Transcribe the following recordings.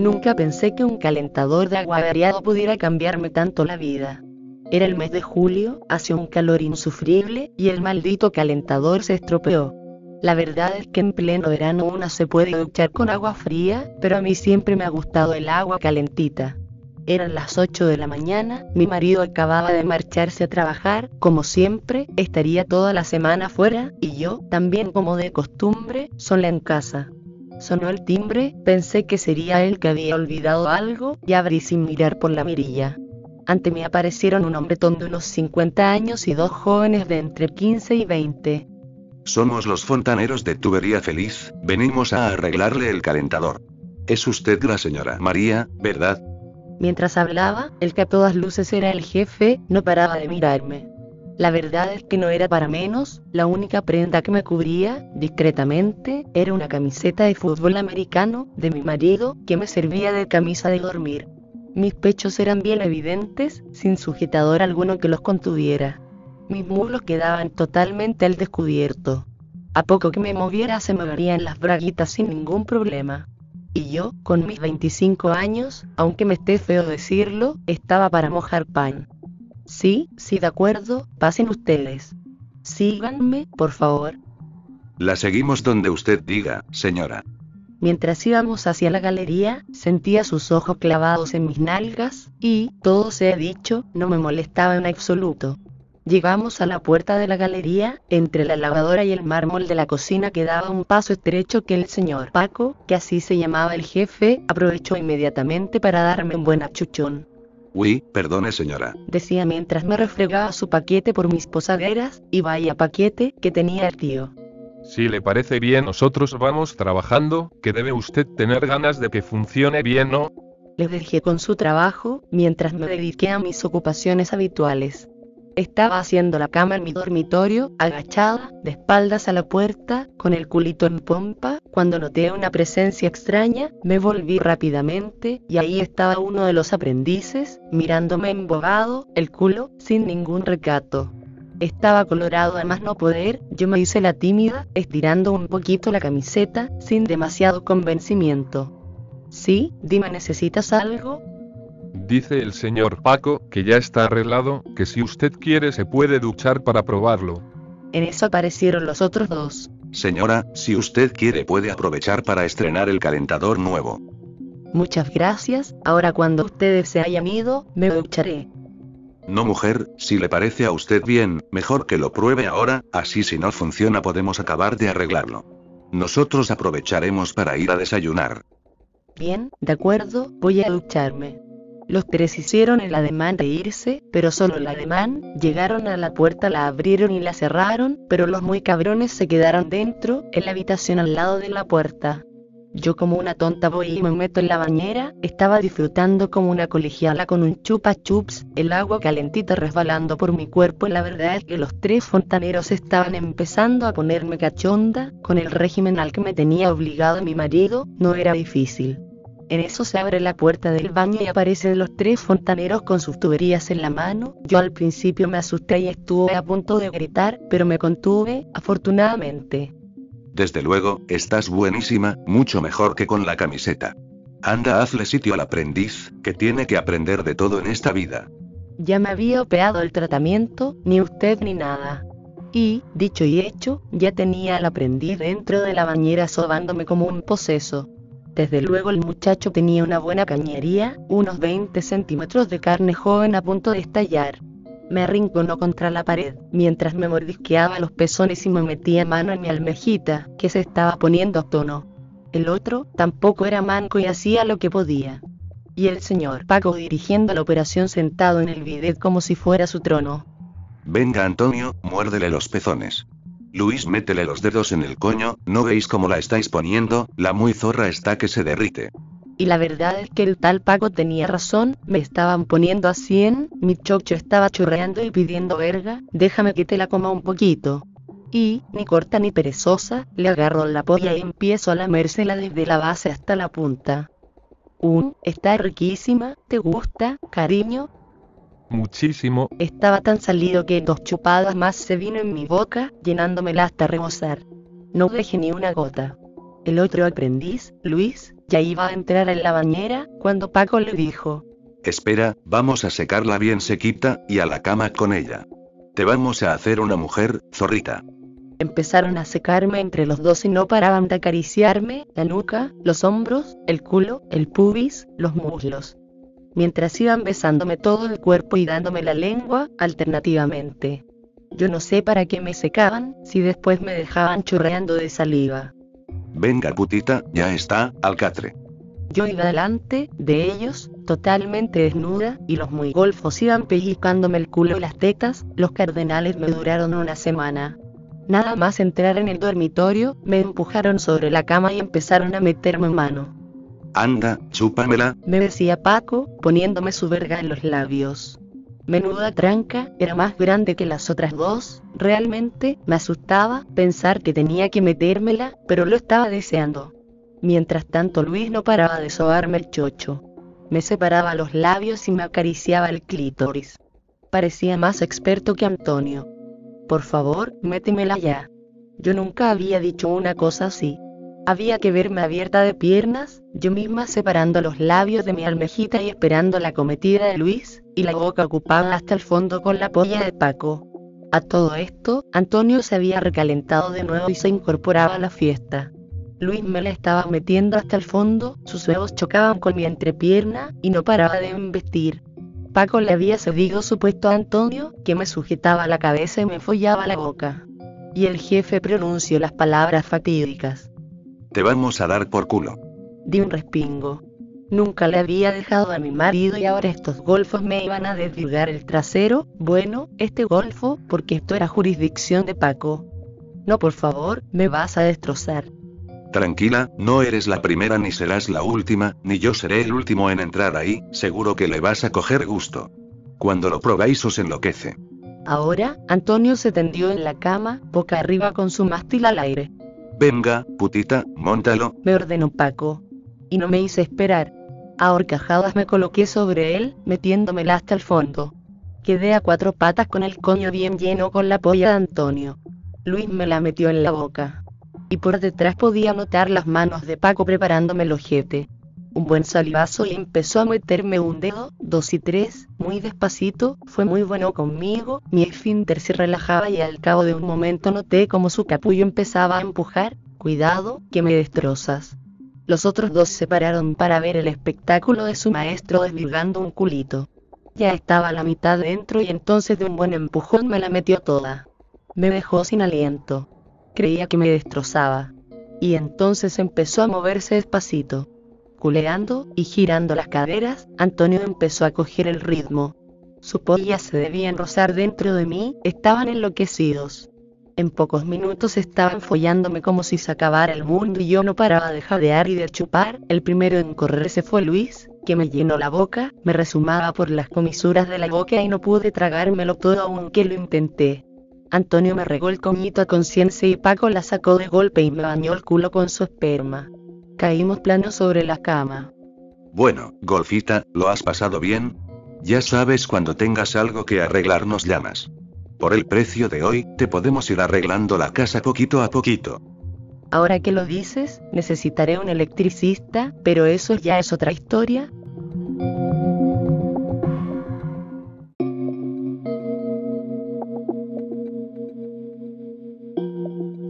Nunca pensé que un calentador de agua variado pudiera cambiarme tanto la vida. Era el mes de julio, hacía un calor insufrible, y el maldito calentador se estropeó. La verdad es que en pleno verano una se puede duchar con agua fría, pero a mí siempre me ha gustado el agua calentita. Eran las 8 de la mañana, mi marido acababa de marcharse a trabajar, como siempre, estaría toda la semana fuera, y yo, también como de costumbre, sola en casa. Sonó el timbre, pensé que sería él que había olvidado algo, y abrí sin mirar por la mirilla. Ante mí aparecieron un hombretón de unos 50 años y dos jóvenes de entre 15 y 20. Somos los fontaneros de Tubería Feliz, venimos a arreglarle el calentador. Es usted la señora María, ¿verdad? Mientras hablaba, el que a todas luces era el jefe, no paraba de mirarme. La verdad es que no era para menos, la única prenda que me cubría, discretamente, era una camiseta de fútbol americano, de mi marido, que me servía de camisa de dormir. Mis pechos eran bien evidentes, sin sujetador alguno que los contuviera. Mis muslos quedaban totalmente al descubierto. A poco que me moviera se me verían las braguitas sin ningún problema. Y yo, con mis 25 años, aunque me esté feo decirlo, estaba para mojar pan. Sí, sí, de acuerdo, pasen ustedes. Síganme, por favor. La seguimos donde usted diga, señora. Mientras íbamos hacia la galería, sentía sus ojos clavados en mis nalgas, y, todo se ha dicho, no me molestaba en absoluto. Llegamos a la puerta de la galería, entre la lavadora y el mármol de la cocina quedaba un paso estrecho que el señor Paco, que así se llamaba el jefe, aprovechó inmediatamente para darme un buen achuchón. Uy, perdone señora. Decía mientras me refregaba su paquete por mis posaderas, y vaya paquete que tenía el tío. Si le parece bien, nosotros vamos trabajando, que debe usted tener ganas de que funcione bien, ¿no? Le dejé con su trabajo, mientras me dediqué a mis ocupaciones habituales. Estaba haciendo la cama en mi dormitorio, agachada, de espaldas a la puerta, con el culito en pompa, cuando noté una presencia extraña, me volví rápidamente, y ahí estaba uno de los aprendices, mirándome embobado, el culo, sin ningún recato. Estaba colorado a más no poder, yo me hice la tímida, estirando un poquito la camiseta, sin demasiado convencimiento. Sí, dime, ¿necesitas algo? Dice el señor Paco, que ya está arreglado, que si usted quiere se puede duchar para probarlo. En eso aparecieron los otros dos. Señora, si usted quiere puede aprovechar para estrenar el calentador nuevo. Muchas gracias, ahora cuando ustedes se hayan ido, me ducharé. No mujer, si le parece a usted bien, mejor que lo pruebe ahora, así si no funciona podemos acabar de arreglarlo. Nosotros aprovecharemos para ir a desayunar. Bien, de acuerdo, voy a ducharme. Los tres hicieron el ademán de irse, pero solo el ademán, llegaron a la puerta, la abrieron y la cerraron, pero los muy cabrones se quedaron dentro, en la habitación al lado de la puerta. Yo como una tonta voy y me meto en la bañera, estaba disfrutando como una colegiala con un chupa chups, el agua calentita resbalando por mi cuerpo la verdad es que los tres fontaneros estaban empezando a ponerme cachonda, con el régimen al que me tenía obligado mi marido, no era difícil. En eso se abre la puerta del baño y aparecen los tres fontaneros con sus tuberías en la mano. Yo al principio me asusté y estuve a punto de gritar, pero me contuve, afortunadamente. Desde luego, estás buenísima, mucho mejor que con la camiseta. Anda, hazle sitio al aprendiz, que tiene que aprender de todo en esta vida. Ya me había opeado el tratamiento, ni usted ni nada. Y, dicho y hecho, ya tenía al aprendiz dentro de la bañera sobándome como un poseso. Desde luego el muchacho tenía una buena cañería, unos 20 centímetros de carne joven a punto de estallar. Me arrinconó contra la pared, mientras me mordisqueaba los pezones y me metía mano en mi almejita, que se estaba poniendo a tono. El otro, tampoco era manco y hacía lo que podía. Y el señor Paco dirigiendo la operación sentado en el bidet como si fuera su trono. Venga Antonio, muérdele los pezones. Luis métele los dedos en el coño, ¿no veis cómo la estáis poniendo? La muy zorra está que se derrite. Y la verdad es que el tal Paco tenía razón, me estaban poniendo a 100, mi chocho estaba churreando y pidiendo verga, déjame que te la coma un poquito. Y, ni corta ni perezosa, le agarro la polla y empiezo a lamérsela desde la base hasta la punta. Un, está riquísima, ¿te gusta, cariño? Muchísimo. Estaba tan salido que dos chupadas más se vino en mi boca, llenándomela hasta rebosar. No dejé ni una gota. El otro aprendiz, Luis, ya iba a entrar en la bañera, cuando Paco le dijo, Espera, vamos a secarla bien sequita, y a la cama con ella. Te vamos a hacer una mujer, zorrita. Empezaron a secarme entre los dos y no paraban de acariciarme, la nuca, los hombros, el culo, el pubis, los muslos. Mientras iban besándome todo el cuerpo y dándome la lengua, alternativamente. Yo no sé para qué me secaban, si después me dejaban churreando de saliva. Venga putita, ya está, alcatre. Yo iba delante de ellos, totalmente desnuda, y los muy golfos iban pellizcándome el culo y las tetas, los cardenales me duraron una semana. Nada más entrar en el dormitorio, me empujaron sobre la cama y empezaron a meterme mano. Anda, chúpamela, Me decía Paco, poniéndome su verga en los labios. Menuda tranca, era más grande que las otras dos, realmente me asustaba pensar que tenía que metérmela, pero lo estaba deseando. Mientras tanto Luis no paraba de sobarme el chocho. Me separaba los labios y me acariciaba el clítoris. Parecía más experto que Antonio. Por favor, métemela ya. Yo nunca había dicho una cosa así. Había que verme abierta de piernas, yo misma separando los labios de mi almejita y esperando la cometida de Luis, y la boca ocupada hasta el fondo con la polla de Paco. A todo esto, Antonio se había recalentado de nuevo y se incorporaba a la fiesta. Luis me la estaba metiendo hasta el fondo, sus huevos chocaban con mi entrepierna, y no paraba de embestir. Paco le había cedido su puesto a Antonio, que me sujetaba la cabeza y me follaba la boca. Y el jefe pronunció las palabras fatídicas. Te vamos a dar por culo. Di un respingo. Nunca le había dejado a mi marido y ahora estos golfos me iban a desvirgar el trasero. Bueno, este golfo, porque esto era jurisdicción de Paco. No, por favor, me vas a destrozar. Tranquila, no eres la primera ni serás la última, ni yo seré el último en entrar ahí, seguro que le vas a coger gusto. Cuando lo probáis os enloquece. Ahora, Antonio se tendió en la cama, boca arriba con su mástil al aire. Venga, putita, móntalo. Me ordenó Paco. Y no me hice esperar. A horcajadas me coloqué sobre él, metiéndomela hasta el fondo. Quedé a cuatro patas con el coño bien lleno con la polla de Antonio. Luis me la metió en la boca. Y por detrás podía notar las manos de Paco preparándome el ojete. Un buen salivazo y empezó a meterme un dedo, dos y tres, muy despacito, fue muy bueno conmigo, mi esfínter se relajaba y al cabo de un momento noté como su capullo empezaba a empujar, cuidado, que me destrozas. Los otros dos se pararon para ver el espectáculo de su maestro desvirgando un culito. Ya estaba a la mitad dentro y entonces de un buen empujón me la metió toda. Me dejó sin aliento. Creía que me destrozaba. Y entonces empezó a moverse despacito. Culeando y girando las caderas, Antonio empezó a coger el ritmo. Su polla se debían rozar dentro de mí, estaban enloquecidos. En pocos minutos estaban follándome como si se acabara el mundo y yo no paraba de jadear y de chupar. El primero en correrse fue Luis, que me llenó la boca, me resumaba por las comisuras de la boca y no pude tragármelo todo aunque lo intenté. Antonio me regó el coñito a conciencia y Paco la sacó de golpe y me bañó el culo con su esperma. Caímos plano sobre la cama. Bueno, golfita, ¿lo has pasado bien? Ya sabes cuando tengas algo que arreglar nos llamas. Por el precio de hoy, te podemos ir arreglando la casa poquito a poquito. Ahora que lo dices, necesitaré un electricista, pero eso ya es otra historia.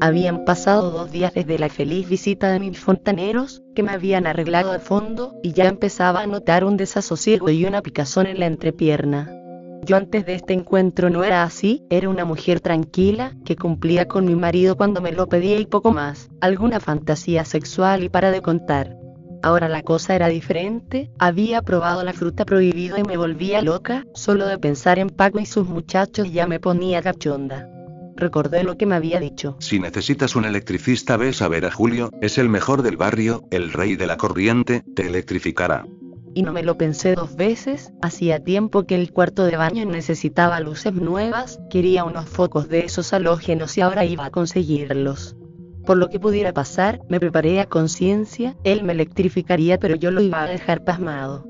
Habían pasado dos días desde la feliz visita de mis fontaneros, que me habían arreglado a fondo, y ya empezaba a notar un desasosiego y una picazón en la entrepierna. Yo antes de este encuentro no era así, era una mujer tranquila, que cumplía con mi marido cuando me lo pedía y poco más, alguna fantasía sexual y para de contar. Ahora la cosa era diferente, había probado la fruta prohibida y me volvía loca, solo de pensar en Paco y sus muchachos ya me ponía cachonda. Recordé lo que me había dicho. Si necesitas un electricista, ves a ver a Julio, es el mejor del barrio, el rey de la corriente, te electrificará. Y no me lo pensé dos veces, hacía tiempo que el cuarto de baño necesitaba luces nuevas, quería unos focos de esos halógenos y ahora iba a conseguirlos. Por lo que pudiera pasar, me preparé a conciencia, él me electrificaría pero yo lo iba a dejar pasmado.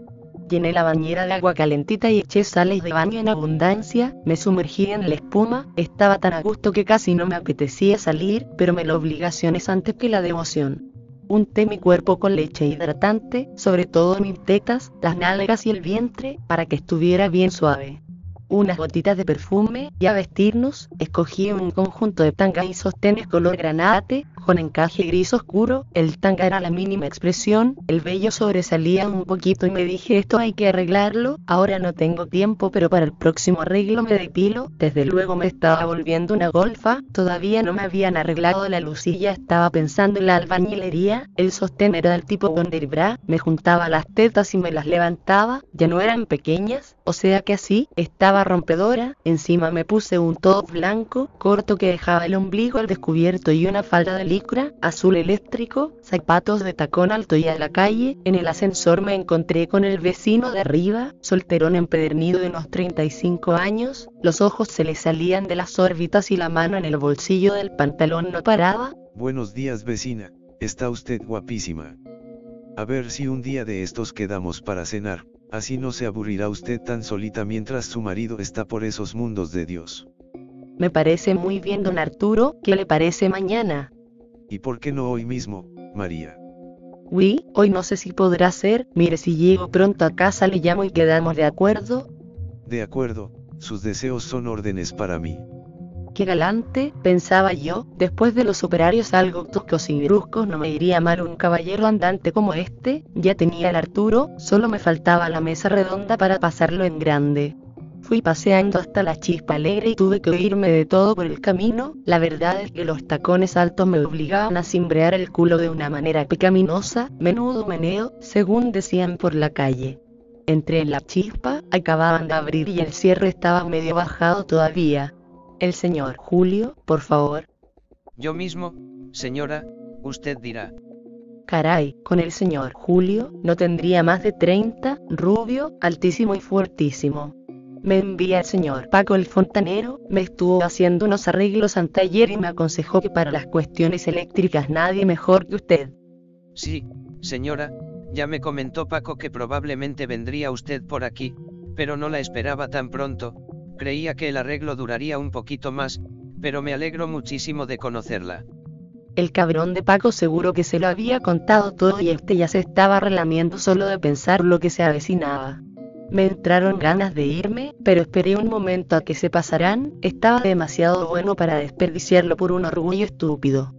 Llené la bañera de agua calentita y eché sales de baño en abundancia, me sumergí en la espuma, estaba tan a gusto que casi no me apetecía salir, pero me la obligación es antes que la devoción. Unté mi cuerpo con leche hidratante, sobre todo mis tetas, las nalgas y el vientre, para que estuviera bien suave unas gotitas de perfume, y a vestirnos, escogí un conjunto de tanga y sostenes color granate, con encaje gris oscuro, el tanga era la mínima expresión, el vello sobresalía un poquito y me dije esto hay que arreglarlo, ahora no tengo tiempo pero para el próximo arreglo me depilo, desde luego me estaba volviendo una golfa, todavía no me habían arreglado la lucilla, estaba pensando en la albañilería, el sostén era del tipo Wonderbra, me juntaba las tetas y me las levantaba, ya no eran pequeñas, o sea que así, estaba rompedora, encima me puse un top blanco, corto que dejaba el ombligo al descubierto y una falda de licra, azul eléctrico, zapatos de tacón alto y a la calle, en el ascensor me encontré con el vecino de arriba, solterón empedernido de unos 35 años, los ojos se le salían de las órbitas y la mano en el bolsillo del pantalón no paraba. Buenos días vecina, está usted guapísima. A ver si un día de estos quedamos para cenar. Así no se aburrirá usted tan solita mientras su marido está por esos mundos de Dios. Me parece muy bien, don Arturo, ¿qué le parece mañana? ¿Y por qué no hoy mismo, María? Uy, hoy no sé si podrá ser, mire si llego pronto a casa le llamo y quedamos de acuerdo. De acuerdo, sus deseos son órdenes para mí. Qué galante, pensaba yo, después de los operarios algo toscos y bruscos no me iría mal un caballero andante como este, ya tenía el Arturo, solo me faltaba la mesa redonda para pasarlo en grande. Fui paseando hasta la chispa alegre y tuve que oírme de todo por el camino, la verdad es que los tacones altos me obligaban a cimbrear el culo de una manera pecaminosa, menudo meneo, según decían por la calle. Entré en la chispa, acababan de abrir y el cierre estaba medio bajado todavía. El señor Julio, por favor. Yo mismo, señora, usted dirá. Caray, con el señor Julio, no tendría más de 30, rubio, altísimo y fuertísimo. Me envía el señor Paco el fontanero, me estuvo haciendo unos arreglos anteayer y me aconsejó que para las cuestiones eléctricas nadie mejor que usted. Sí, señora, ya me comentó Paco que probablemente vendría usted por aquí, pero no la esperaba tan pronto, Creía que el arreglo duraría un poquito más, pero me alegro muchísimo de conocerla. El cabrón de Paco seguro que se lo había contado todo y este ya se estaba relamiendo solo de pensar lo que se avecinaba. Me entraron ganas de irme, pero esperé un momento a que se pasaran, estaba demasiado bueno para desperdiciarlo por un orgullo estúpido.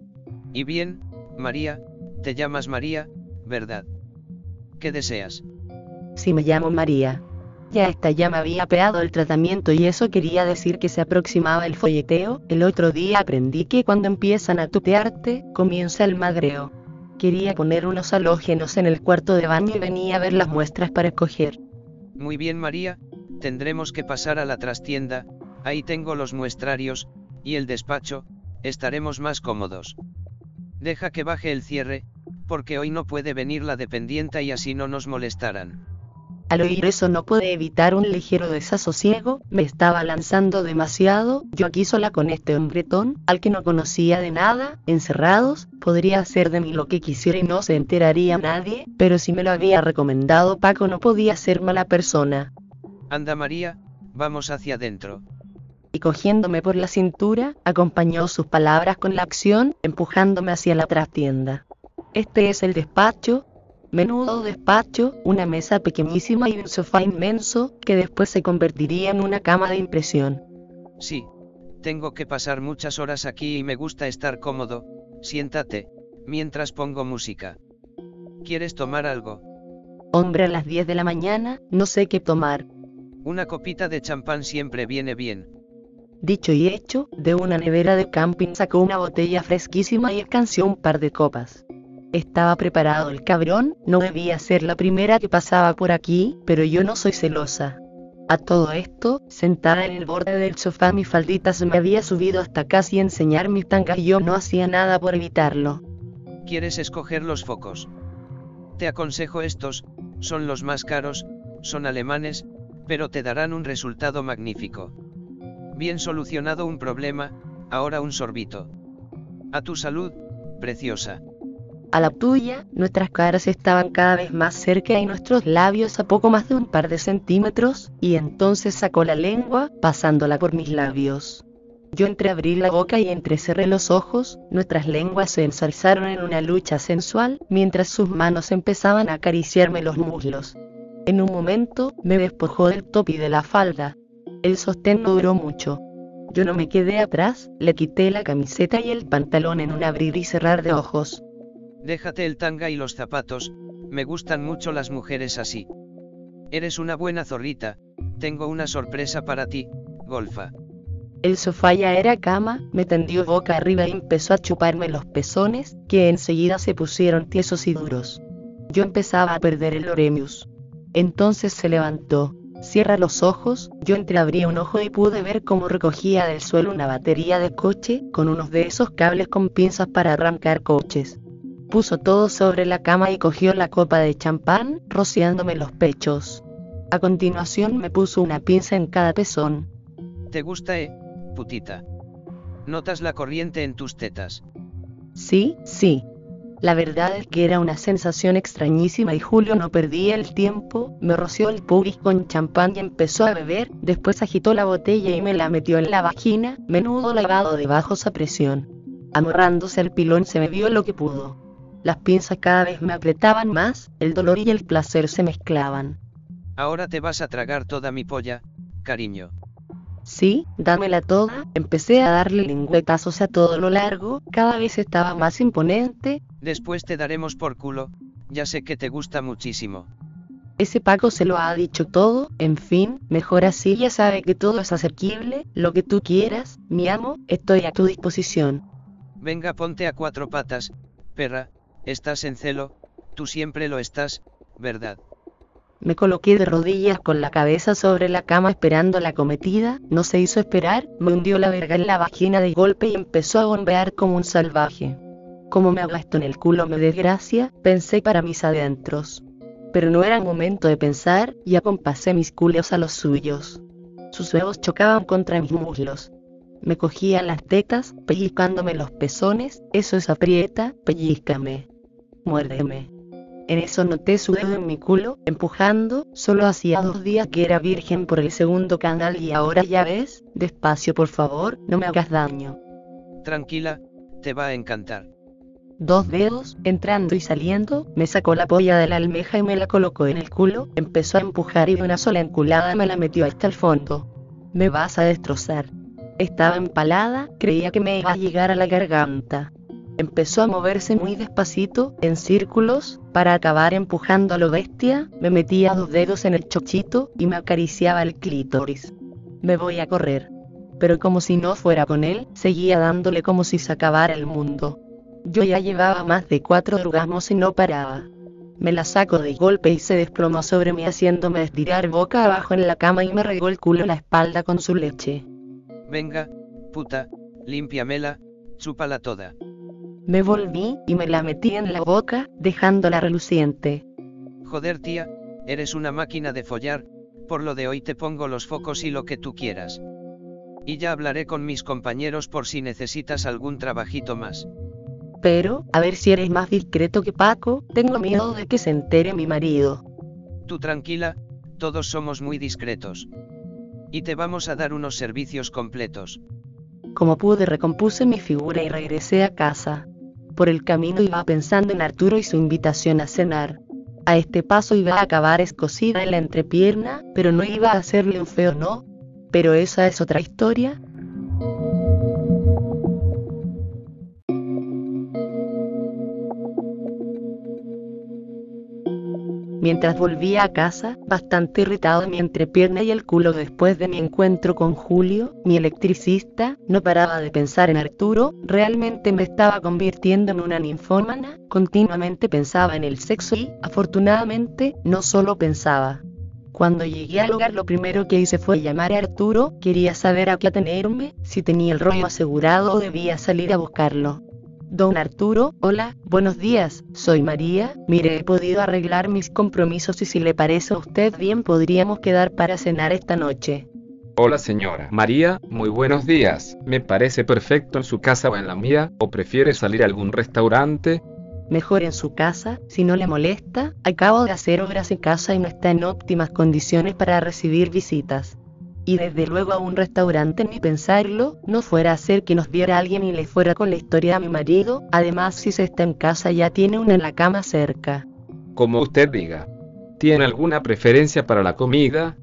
Y bien, María, te llamas María, ¿verdad? ¿Qué deseas? Si me llamo María. Ya esta ya me había peado el tratamiento y eso quería decir que se aproximaba el folleteo. El otro día aprendí que cuando empiezan a tutearte, comienza el madreo. Quería poner unos halógenos en el cuarto de baño y venía a ver las muestras para escoger. Muy bien María, tendremos que pasar a la trastienda, ahí tengo los muestrarios, y el despacho, estaremos más cómodos. Deja que baje el cierre, porque hoy no puede venir la dependienta y así no nos molestarán. Al oír eso no pude evitar un ligero desasosiego, me estaba lanzando demasiado, yo aquí sola con este hombretón, al que no conocía de nada, encerrados, podría hacer de mí lo que quisiera y no se enteraría nadie, pero si me lo había recomendado Paco no podía ser mala persona. Anda María, vamos hacia adentro. Y cogiéndome por la cintura, acompañó sus palabras con la acción, empujándome hacia la trastienda. Este es el despacho, menudo despacho, una mesa pequeñísima y un sofá inmenso, que después se convertiría en una cama de impresión. Sí, tengo que pasar muchas horas aquí y me gusta estar cómodo, siéntate, mientras pongo música. ¿Quieres tomar algo? Hombre, a las 10 de la mañana, no sé qué tomar. Una copita de champán siempre viene bien. Dicho y hecho, de una nevera de camping sacó una botella fresquísima y escanció un par de copas. Estaba preparado el cabrón, no debía ser la primera que pasaba por aquí, pero yo no soy celosa. A todo esto, sentada en el borde del sofá mi faldita se me había subido hasta casi enseñar mis tangas y yo no hacía nada por evitarlo. ¿Quieres escoger los focos? Te aconsejo estos, son los más caros, son alemanes, pero te darán un resultado magnífico. Bien solucionado un problema, ahora un sorbito. A tu salud, preciosa. A la tuya, nuestras caras estaban cada vez más cerca y nuestros labios a poco más de un par de centímetros, y entonces sacó la lengua, pasándola por mis labios. Yo entreabrí la boca y entrecerré los ojos, nuestras lenguas se ensalzaron en una lucha sensual, mientras sus manos empezaban a acariciarme los muslos. En un momento, me despojó del top y de la falda. El sostén no duró mucho. Yo no me quedé atrás, le quité la camiseta y el pantalón en un abrir y cerrar de ojos. Déjate el tanga y los zapatos, me gustan mucho las mujeres así. Eres una buena zorrita, tengo una sorpresa para ti, golfa. El sofá ya era cama, me tendió boca arriba y empezó a chuparme los pezones, que enseguida se pusieron tiesos y duros. Yo empezaba a perder el Oremius. Entonces se levantó. Cierra los ojos, yo entreabrí un ojo y pude ver cómo recogía del suelo una batería de coche, con unos de esos cables con pinzas para arrancar coches puso todo sobre la cama y cogió la copa de champán, rociándome los pechos. A continuación me puso una pinza en cada pezón. ¿Te gusta, eh, putita? ¿Notas la corriente en tus tetas? Sí, sí. La verdad es que era una sensación extrañísima y Julio no perdía el tiempo, me roció el pubis con champán y empezó a beber, después agitó la botella y me la metió en la vagina, menudo lavado de bajos a presión. Amorrándose al pilón se me vio lo que pudo. Las pinzas cada vez me apretaban más, el dolor y el placer se mezclaban. Ahora te vas a tragar toda mi polla, cariño. Sí, dámela toda, empecé a darle lingüetazos a todo lo largo, cada vez estaba más imponente. Después te daremos por culo, ya sé que te gusta muchísimo. Ese Paco se lo ha dicho todo, en fin, mejor así ya sabe que todo es asequible, lo que tú quieras, mi amo, estoy a tu disposición. Venga, ponte a cuatro patas, perra, Estás en celo, tú siempre lo estás, ¿verdad? Me coloqué de rodillas con la cabeza sobre la cama esperando la cometida, no se hizo esperar, me hundió la verga en la vagina de golpe y empezó a bombear como un salvaje. Como me esto en el culo me desgracia, pensé para mis adentros. Pero no era momento de pensar, y acompasé mis culos a los suyos. Sus huevos chocaban contra mis muslos. Me cogía las tetas, pellizcándome los pezones, eso es aprieta, pellizcame muérdeme. En eso noté su dedo en mi culo, empujando, solo hacía dos días que era virgen por el segundo canal y ahora ya ves, despacio por favor, no me hagas daño. Tranquila, te va a encantar. Dos dedos, entrando y saliendo, me sacó la polla de la almeja y me la colocó en el culo, empezó a empujar y de una sola enculada me la metió hasta el fondo. Me vas a destrozar. Estaba empalada, creía que me iba a llegar a la garganta. Empezó a moverse muy despacito, en círculos, para acabar empujando a lo bestia, me metía dos dedos en el chochito y me acariciaba el clítoris. Me voy a correr. Pero como si no fuera con él, seguía dándole como si se acabara el mundo. Yo ya llevaba más de cuatro orgasmos y no paraba. Me la saco de golpe y se desplomó sobre mí haciéndome estirar boca abajo en la cama y me regó el culo en la espalda con su leche. Venga, puta, límpiamela, chúpala toda. Me volví y me la metí en la boca, dejándola reluciente. Joder tía, eres una máquina de follar, por lo de hoy te pongo los focos y lo que tú quieras. Y ya hablaré con mis compañeros por si necesitas algún trabajito más. Pero, a ver si eres más discreto que Paco, tengo miedo de que se entere mi marido. Tú tranquila, todos somos muy discretos. Y te vamos a dar unos servicios completos. Como pude recompuse mi figura y regresé a casa. Por el camino iba pensando en Arturo y su invitación a cenar. A este paso iba a acabar escocida en la entrepierna, pero no iba a hacerle un feo no. Pero esa es otra historia. Mientras volvía a casa, bastante irritado mi entrepierna y el culo después de mi encuentro con Julio, mi electricista, no paraba de pensar en Arturo, realmente me estaba convirtiendo en una ninfómana, continuamente pensaba en el sexo y, afortunadamente, no solo pensaba. Cuando llegué al hogar lo primero que hice fue llamar a Arturo, quería saber a qué atenerme, si tenía el rollo asegurado o debía salir a buscarlo. Don Arturo, hola, buenos días, soy María, mire he podido arreglar mis compromisos y si le parece a usted bien podríamos quedar para cenar esta noche. Hola señora María, muy buenos días, me parece perfecto en su casa o en la mía, o prefiere salir a algún restaurante. Mejor en su casa, si no le molesta, acabo de hacer obras en casa y no está en óptimas condiciones para recibir visitas. Y desde luego a un restaurante ni pensarlo, no fuera a ser que nos viera alguien y le fuera con la historia a mi marido, además si se está en casa ya tiene una en la cama cerca. Como usted diga. ¿Tiene alguna preferencia para la comida?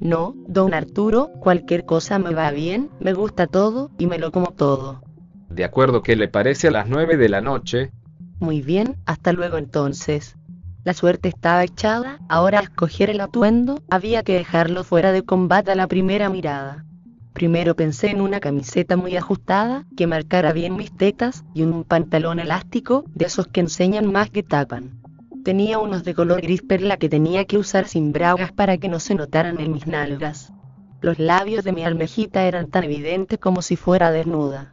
No, don Arturo, cualquier cosa me va bien, me gusta todo, y me lo como todo. De acuerdo, ¿qué le parece a las nueve de la noche? Muy bien, hasta luego entonces. La suerte estaba echada, ahora a escoger el atuendo, había que dejarlo fuera de combate a la primera mirada. Primero pensé en una camiseta muy ajustada, que marcara bien mis tetas, y un pantalón elástico, de esos que enseñan más que tapan. Tenía unos de color gris perla que tenía que usar sin bragas para que no se notaran en mis nalgas. Los labios de mi almejita eran tan evidentes como si fuera desnuda.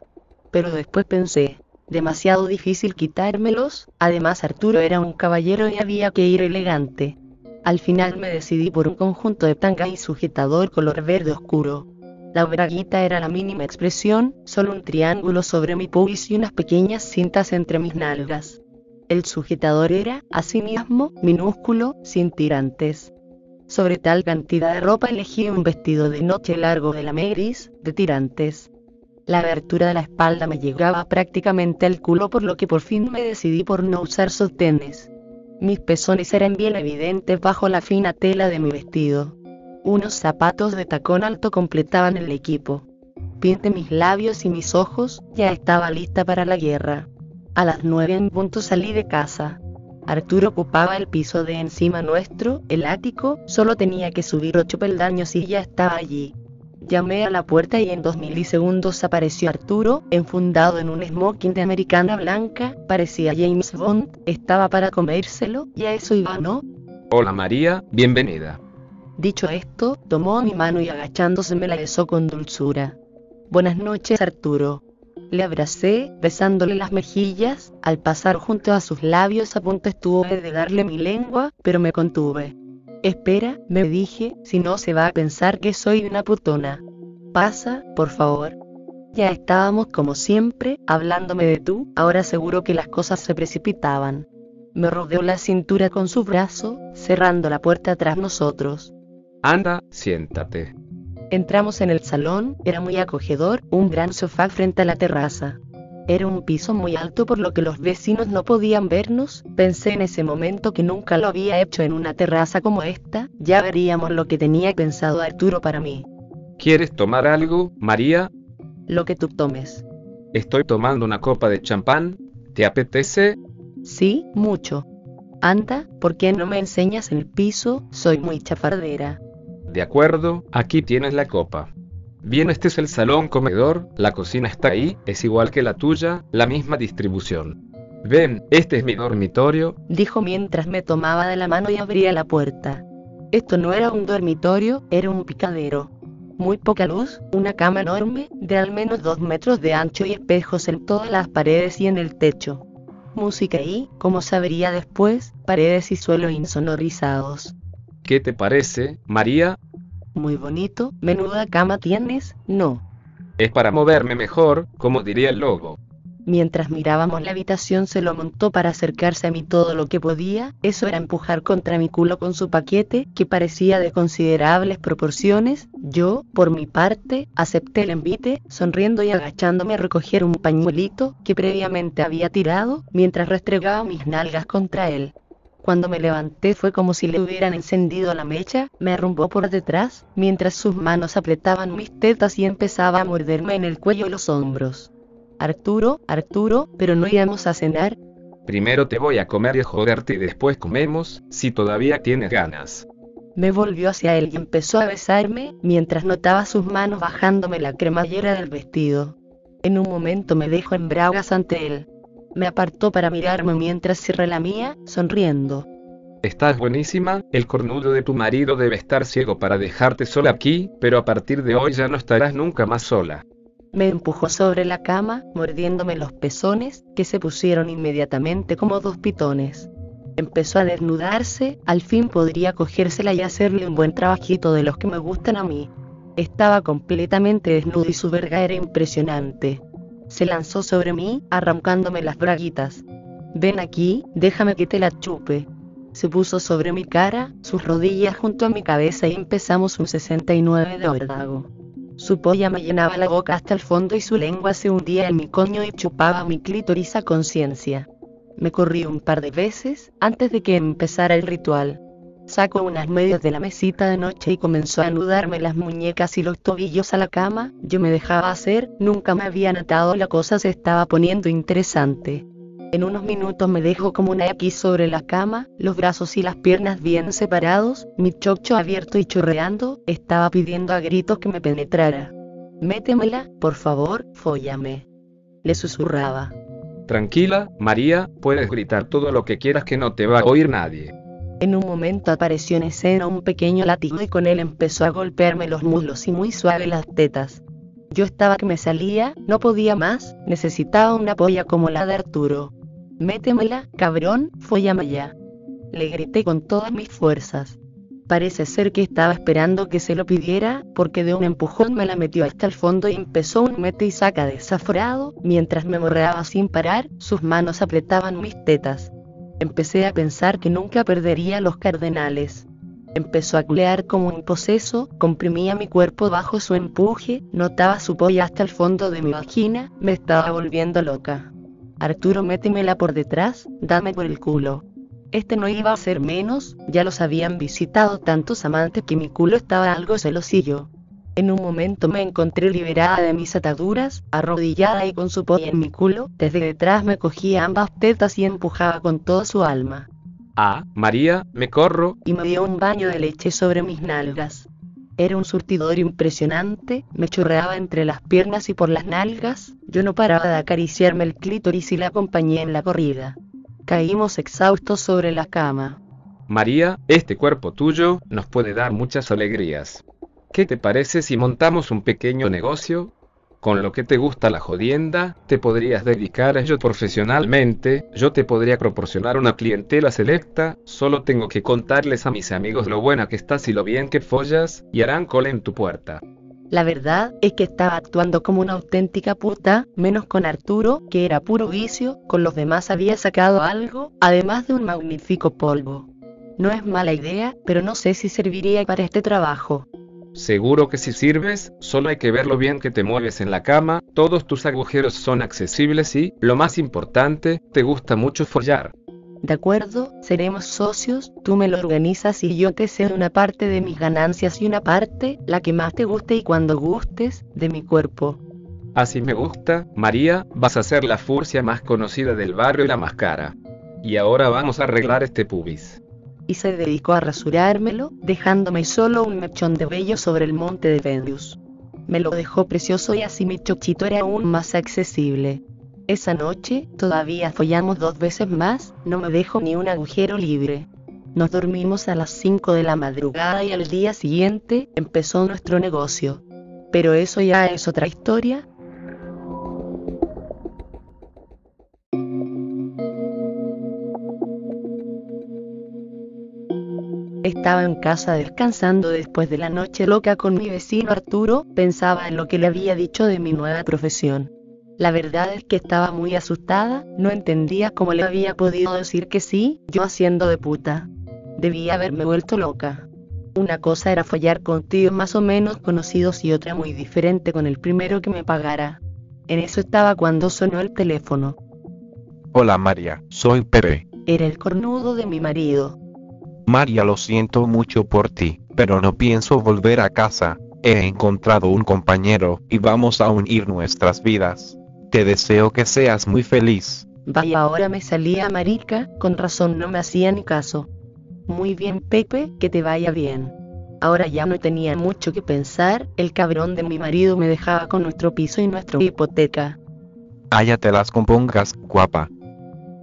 Pero después pensé, demasiado difícil quitármelos, además Arturo era un caballero y había que ir elegante. Al final me decidí por un conjunto de tanga y sujetador color verde oscuro. La braguita era la mínima expresión, solo un triángulo sobre mi pubis y unas pequeñas cintas entre mis nalgas. El sujetador era, asimismo, minúsculo, sin tirantes. Sobre tal cantidad de ropa elegí un vestido de noche largo de la gris, de tirantes. La abertura de la espalda me llegaba prácticamente al culo por lo que por fin me decidí por no usar sostenes. Mis pezones eran bien evidentes bajo la fina tela de mi vestido. Unos zapatos de tacón alto completaban el equipo. Pinté mis labios y mis ojos, ya estaba lista para la guerra. A las nueve en punto salí de casa. Arturo ocupaba el piso de encima nuestro, el ático, solo tenía que subir ocho peldaños y ya estaba allí. Llamé a la puerta y en dos milisegundos apareció Arturo, enfundado en un smoking de americana blanca, parecía James Bond, estaba para comérselo, y a eso iba, ¿no? Hola María, bienvenida. Dicho esto, tomó mi mano y agachándose me la besó con dulzura. Buenas noches Arturo. Le abracé, besándole las mejillas, al pasar junto a sus labios a punto estuvo de darle mi lengua, pero me contuve. Espera, me dije, si no se va a pensar que soy una putona. Pasa, por favor. Ya estábamos como siempre, hablándome de tú, ahora seguro que las cosas se precipitaban. Me rodeó la cintura con su brazo, cerrando la puerta tras nosotros. Anda, siéntate. Entramos en el salón, era muy acogedor, un gran sofá frente a la terraza. Era un piso muy alto por lo que los vecinos no podían vernos, pensé en ese momento que nunca lo había hecho en una terraza como esta, ya veríamos lo que tenía pensado Arturo para mí. ¿Quieres tomar algo, María? Lo que tú tomes. Estoy tomando una copa de champán, ¿te apetece? Sí, mucho. Anda, ¿por qué no me enseñas el piso? Soy muy chafardera. De acuerdo, aquí tienes la copa. Bien, este es el salón comedor, la cocina está ahí, es igual que la tuya, la misma distribución. Ven, este es mi dormitorio, dijo mientras me tomaba de la mano y abría la puerta. Esto no era un dormitorio, era un picadero. Muy poca luz, una cama enorme, de al menos dos metros de ancho y espejos en todas las paredes y en el techo. Música y, como sabría después, paredes y suelo insonorizados. ¿Qué te parece, María? Muy bonito, menuda cama tienes, no. Es para moverme mejor, como diría el lobo. Mientras mirábamos la habitación se lo montó para acercarse a mí todo lo que podía, eso era empujar contra mi culo con su paquete, que parecía de considerables proporciones, yo, por mi parte, acepté el envite, sonriendo y agachándome a recoger un pañuelito, que previamente había tirado, mientras restregaba mis nalgas contra él. Cuando me levanté fue como si le hubieran encendido la mecha, me arrumbó por detrás, mientras sus manos apretaban mis tetas y empezaba a morderme en el cuello y los hombros. Arturo, Arturo, pero no íbamos a cenar. Primero te voy a comer y a joderte y después comemos, si todavía tienes ganas. Me volvió hacia él y empezó a besarme, mientras notaba sus manos bajándome la cremallera del vestido. En un momento me dejó en bragas ante él. Me apartó para mirarme mientras se relamía, sonriendo. Estás buenísima, el cornudo de tu marido debe estar ciego para dejarte sola aquí, pero a partir de hoy ya no estarás nunca más sola. Me empujó sobre la cama, mordiéndome los pezones, que se pusieron inmediatamente como dos pitones. Empezó a desnudarse, al fin podría cogérsela y hacerle un buen trabajito de los que me gustan a mí. Estaba completamente desnudo y su verga era impresionante. Se lanzó sobre mí, arrancándome las braguitas. Ven aquí, déjame que te la chupe. Se puso sobre mi cara, sus rodillas junto a mi cabeza y empezamos un 69 de ordago. Su polla me llenaba la boca hasta el fondo y su lengua se hundía en mi coño y chupaba mi clítoris a conciencia. Me corrí un par de veces, antes de que empezara el ritual. Sacó unas medias de la mesita de noche y comenzó a anudarme las muñecas y los tobillos a la cama, yo me dejaba hacer, nunca me había notado la cosa se estaba poniendo interesante. En unos minutos me dejó como una X sobre la cama, los brazos y las piernas bien separados, mi chocho abierto y chorreando, estaba pidiendo a gritos que me penetrara. Métemela, por favor, fóllame. Le susurraba. Tranquila, María, puedes gritar todo lo que quieras que no te va a oír nadie. En un momento apareció en escena un pequeño látigo y con él empezó a golpearme los muslos y muy suave las tetas. Yo estaba que me salía, no podía más, necesitaba una polla como la de Arturo. Métemela, cabrón, fóllame ya. Le grité con todas mis fuerzas. Parece ser que estaba esperando que se lo pidiera, porque de un empujón me la metió hasta el fondo y empezó un mete y saca desaforado, mientras me morreaba sin parar, sus manos apretaban mis tetas. Empecé a pensar que nunca perdería los cardenales. Empezó a culear como un poseso, comprimía mi cuerpo bajo su empuje, notaba su polla hasta el fondo de mi vagina, me estaba volviendo loca. Arturo métemela por detrás, dame por el culo. Este no iba a ser menos, ya los habían visitado tantos amantes que mi culo estaba algo celosillo. En un momento me encontré liberada de mis ataduras, arrodillada y con su polla en mi culo, desde detrás me cogía ambas tetas y empujaba con toda su alma. Ah, María, me corro. Y me dio un baño de leche sobre mis nalgas. Era un surtidor impresionante, me chorreaba entre las piernas y por las nalgas, yo no paraba de acariciarme el clítoris y la acompañé en la corrida. Caímos exhaustos sobre la cama. María, este cuerpo tuyo nos puede dar muchas alegrías. ¿Qué te parece si montamos un pequeño negocio? con lo que te gusta la jodienda, te podrías dedicar a ello profesionalmente, yo te podría proporcionar una clientela selecta, solo tengo que contarles a mis amigos lo buena que estás y lo bien que follas, y harán cola en tu puerta. La verdad es que estaba actuando como una auténtica puta, menos con Arturo, que era puro vicio, con los demás había sacado algo, además de un magnífico polvo. No es mala idea, pero no sé si serviría para este trabajo. Seguro que si sirves, solo hay que ver lo bien que te mueves en la cama, todos tus agujeros son accesibles y, lo más importante, te gusta mucho follar. De acuerdo, seremos socios, tú me lo organizas y yo te cedo una parte de mis ganancias y una parte, la que más te guste y cuando gustes, de mi cuerpo. Así me gusta, María, vas a ser la furcia más conocida del barrio y la más cara. Y ahora vamos a arreglar este pubis y se dedicó a rasurármelo, dejándome solo un mechón de vello sobre el monte de Venus. Me lo dejó precioso y así mi chochito era aún más accesible. Esa noche, todavía follamos dos veces más, no me dejó ni un agujero libre. Nos dormimos a las 5 de la madrugada y al día siguiente empezó nuestro negocio. Pero eso ya es otra historia, Estaba en casa descansando después de la noche loca con mi vecino Arturo, pensaba en lo que le había dicho de mi nueva profesión. La verdad es que estaba muy asustada, no entendía cómo le había podido decir que sí, yo haciendo de puta. Debía haberme vuelto loca. Una cosa era follar con tíos más o menos conocidos y otra muy diferente con el primero que me pagara. En eso estaba cuando sonó el teléfono. Hola María, soy Pepe. Era el cornudo de mi marido. María, lo siento mucho por ti, pero no pienso volver a casa. He encontrado un compañero y vamos a unir nuestras vidas. Te deseo que seas muy feliz. Vaya, ahora me salía marica, con razón no me hacía ni caso. Muy bien, Pepe, que te vaya bien. Ahora ya no tenía mucho que pensar, el cabrón de mi marido me dejaba con nuestro piso y nuestra hipoteca. Allá te las compongas, guapa.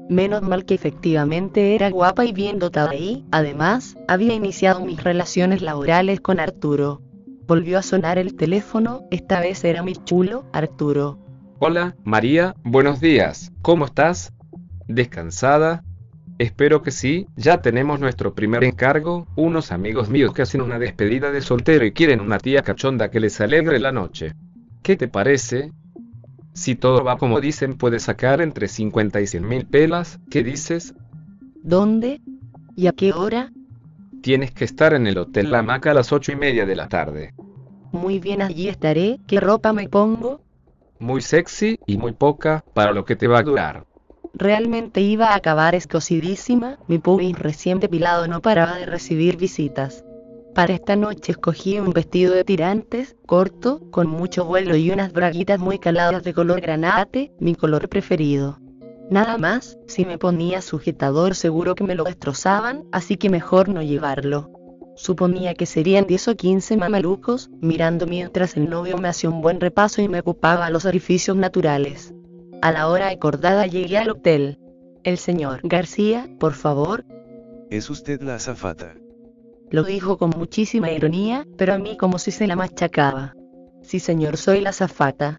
Menos mal que efectivamente era guapa y bien dotada y, además, había iniciado mis relaciones laborales con Arturo. Volvió a sonar el teléfono, esta vez era mi chulo, Arturo. Hola, María, buenos días. ¿Cómo estás? ¿Descansada? Espero que sí, ya tenemos nuestro primer encargo, unos amigos míos que hacen una despedida de soltero y quieren una tía cachonda que les alegre la noche. ¿Qué te parece? Si todo va como dicen puede sacar entre 50 y 100 mil pelas, ¿qué dices? ¿Dónde? ¿Y a qué hora? Tienes que estar en el Hotel La Maca a las ocho y media de la tarde. Muy bien, allí estaré. ¿Qué ropa me pongo? Muy sexy y muy poca para lo que te va a durar. Realmente iba a acabar escocidísima, mi pubis recién depilado no paraba de recibir visitas. Para esta noche escogí un vestido de tirantes, corto, con mucho vuelo y unas braguitas muy caladas de color granate, mi color preferido. Nada más, si me ponía sujetador seguro que me lo destrozaban, así que mejor no llevarlo. Suponía que serían 10 o 15 mamalucos, mirando mientras el novio me hacía un buen repaso y me ocupaba los orificios naturales. A la hora acordada llegué al hotel. El señor García, por favor, Es usted la azafata. Lo dijo con muchísima ironía, pero a mí como si se la machacaba. Sí señor, soy la zafata.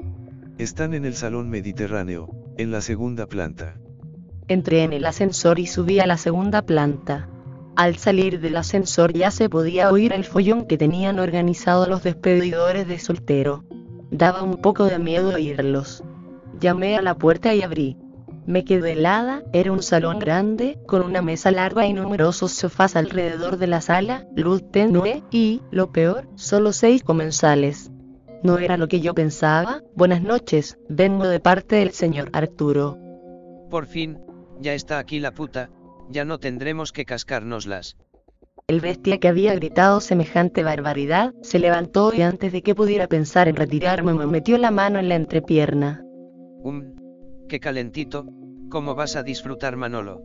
Están en el salón mediterráneo, en la segunda planta. Entré en el ascensor y subí a la segunda planta. Al salir del ascensor ya se podía oír el follón que tenían organizado los despedidores de soltero. Daba un poco de miedo oírlos. Llamé a la puerta y abrí. Me quedé helada, era un salón grande, con una mesa larga y numerosos sofás alrededor de la sala, luz tenue y, lo peor, solo seis comensales. No era lo que yo pensaba. Buenas noches, vengo de parte del señor Arturo. Por fin, ya está aquí la puta, ya no tendremos que cascárnoslas. El bestia que había gritado semejante barbaridad, se levantó y antes de que pudiera pensar en retirarme me metió la mano en la entrepierna. Um, qué calentito, ¿cómo vas a disfrutar Manolo?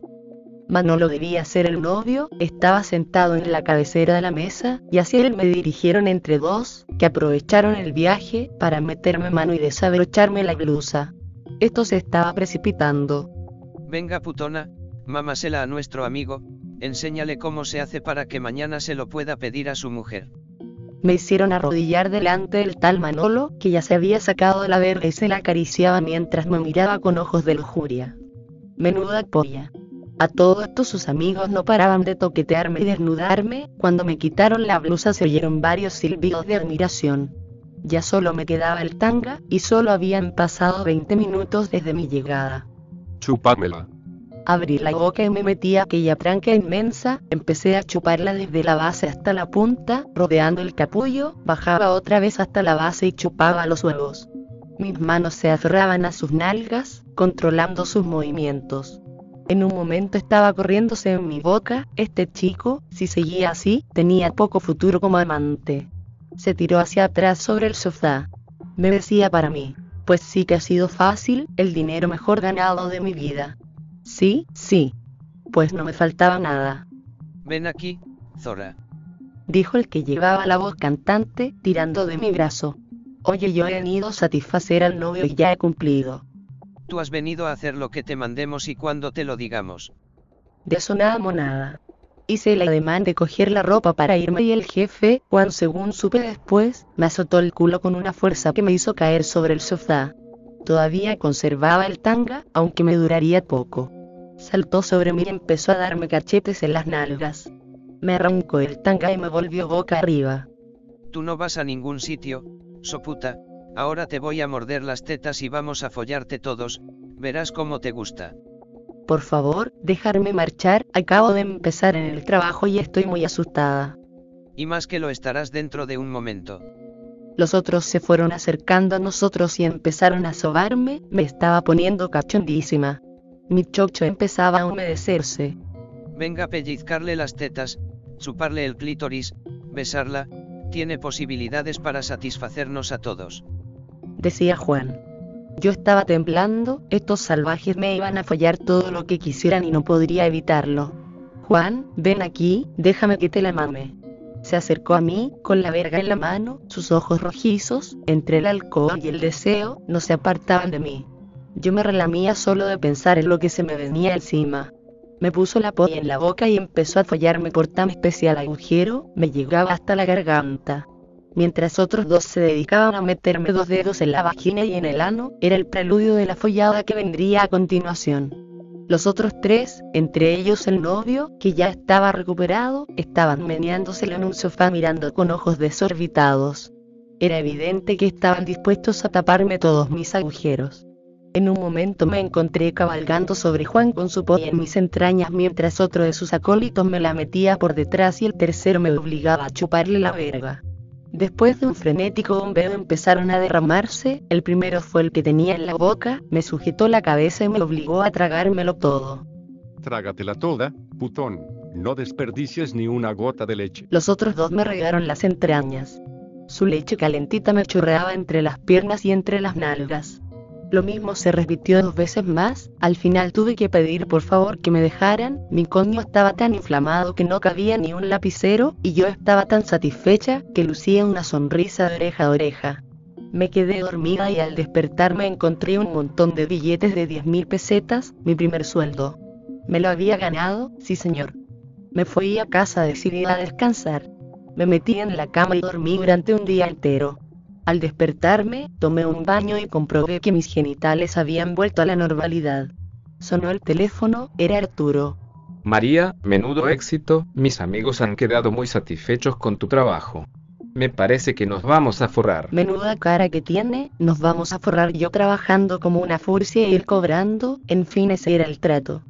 Manolo debía ser el novio, estaba sentado en la cabecera de la mesa, y hacia él me dirigieron entre dos, que aprovecharon el viaje para meterme mano y desabrocharme la blusa. Esto se estaba precipitando. Venga putona, mámasela a nuestro amigo, enséñale cómo se hace para que mañana se lo pueda pedir a su mujer. Me hicieron arrodillar delante del tal Manolo, que ya se había sacado la verga y se la acariciaba mientras me miraba con ojos de lujuria. Menuda polla. A todo esto sus amigos no paraban de toquetearme y desnudarme, cuando me quitaron la blusa se oyeron varios silbidos de admiración. Ya solo me quedaba el tanga, y solo habían pasado 20 minutos desde mi llegada. Chúpamela. Abrí la boca y me metí a aquella tranca inmensa, empecé a chuparla desde la base hasta la punta, rodeando el capullo, bajaba otra vez hasta la base y chupaba los huevos. Mis manos se aferraban a sus nalgas, controlando sus movimientos. En un momento estaba corriéndose en mi boca, este chico, si seguía así, tenía poco futuro como amante. Se tiró hacia atrás sobre el sofá. Me decía para mí, pues sí que ha sido fácil, el dinero mejor ganado de mi vida. Sí, sí. Pues no me faltaba nada, Ven aquí, Zora. dijo el que llevaba la voz cantante, tirando de mi brazo. Oye, yo he venido a satisfacer al novio y ya he cumplido. Tú has venido a hacer lo que te mandemos y cuando te lo digamos. De eso nada monada. Hice el ademán de coger la ropa para irme y el jefe, cuando según supe después, me azotó el culo con una fuerza que me hizo caer sobre el sofá. Todavía conservaba el tanga, aunque me duraría poco. Saltó sobre mí y empezó a darme cachetes en las nalgas. Me arrancó el tanga y me volvió boca arriba. Tú no vas a ningún sitio, soputa, ahora te voy a morder las tetas y vamos a follarte todos, verás cómo te gusta. Por favor, dejarme marchar, acabo de empezar en el trabajo y estoy muy asustada. Y más que lo estarás dentro de un momento. Los otros se fueron acercando a nosotros y empezaron a sobarme, me estaba poniendo cachondísima. Mi chocho empezaba a humedecerse. Venga a pellizcarle las tetas, chuparle el clítoris, besarla, tiene posibilidades para satisfacernos a todos. decía Juan. Yo estaba temblando, estos salvajes me iban a follar todo lo que quisieran y no podría evitarlo. Juan, ven aquí, déjame que te la mame. Se acercó a mí, con la verga en la mano, sus ojos rojizos, entre el alcohol y el deseo, no se apartaban de mí. Yo me relamía solo de pensar en lo que se me venía encima. Me puso la polla en la boca y empezó a follarme por tan especial agujero, me llegaba hasta la garganta. Mientras otros dos se dedicaban a meterme dos dedos en la vagina y en el ano, era el preludio de la follada que vendría a continuación. Los otros tres, entre ellos el novio, que ya estaba recuperado, estaban meneándoselo en un sofá mirando con ojos desorbitados. Era evidente que estaban dispuestos a taparme todos mis agujeros. En un momento me encontré cabalgando sobre Juan con su polla en mis entrañas mientras otro de sus acólitos me la metía por detrás y el tercero me obligaba a chuparle la verga. Después de un frenético bombeo empezaron a derramarse, el primero fue el que tenía en la boca, me sujetó la cabeza y me obligó a tragármelo todo. Trágatela toda, putón, no desperdicies ni una gota de leche. Los otros dos me regaron las entrañas. Su leche calentita me chorreaba entre las piernas y entre las nalgas. Lo mismo se repitió dos veces más, al final tuve que pedir por favor que me dejaran, mi coño estaba tan inflamado que no cabía ni un lapicero, y yo estaba tan satisfecha que lucía una sonrisa de oreja a oreja. Me quedé dormida y al despertarme encontré un montón de billetes de 10 mil pesetas, mi primer sueldo. Me lo había ganado, sí señor. Me fui a casa decidida a descansar. Me metí en la cama y dormí durante un día entero. Al despertarme, tomé un baño y comprobé que mis genitales habían vuelto a la normalidad. Sonó el teléfono, era Arturo. María, menudo éxito, mis amigos han quedado muy satisfechos con tu trabajo. Me parece que nos vamos a forrar. Menuda cara que tiene, nos vamos a forrar yo trabajando como una furcia y él cobrando, en fin ese era el trato.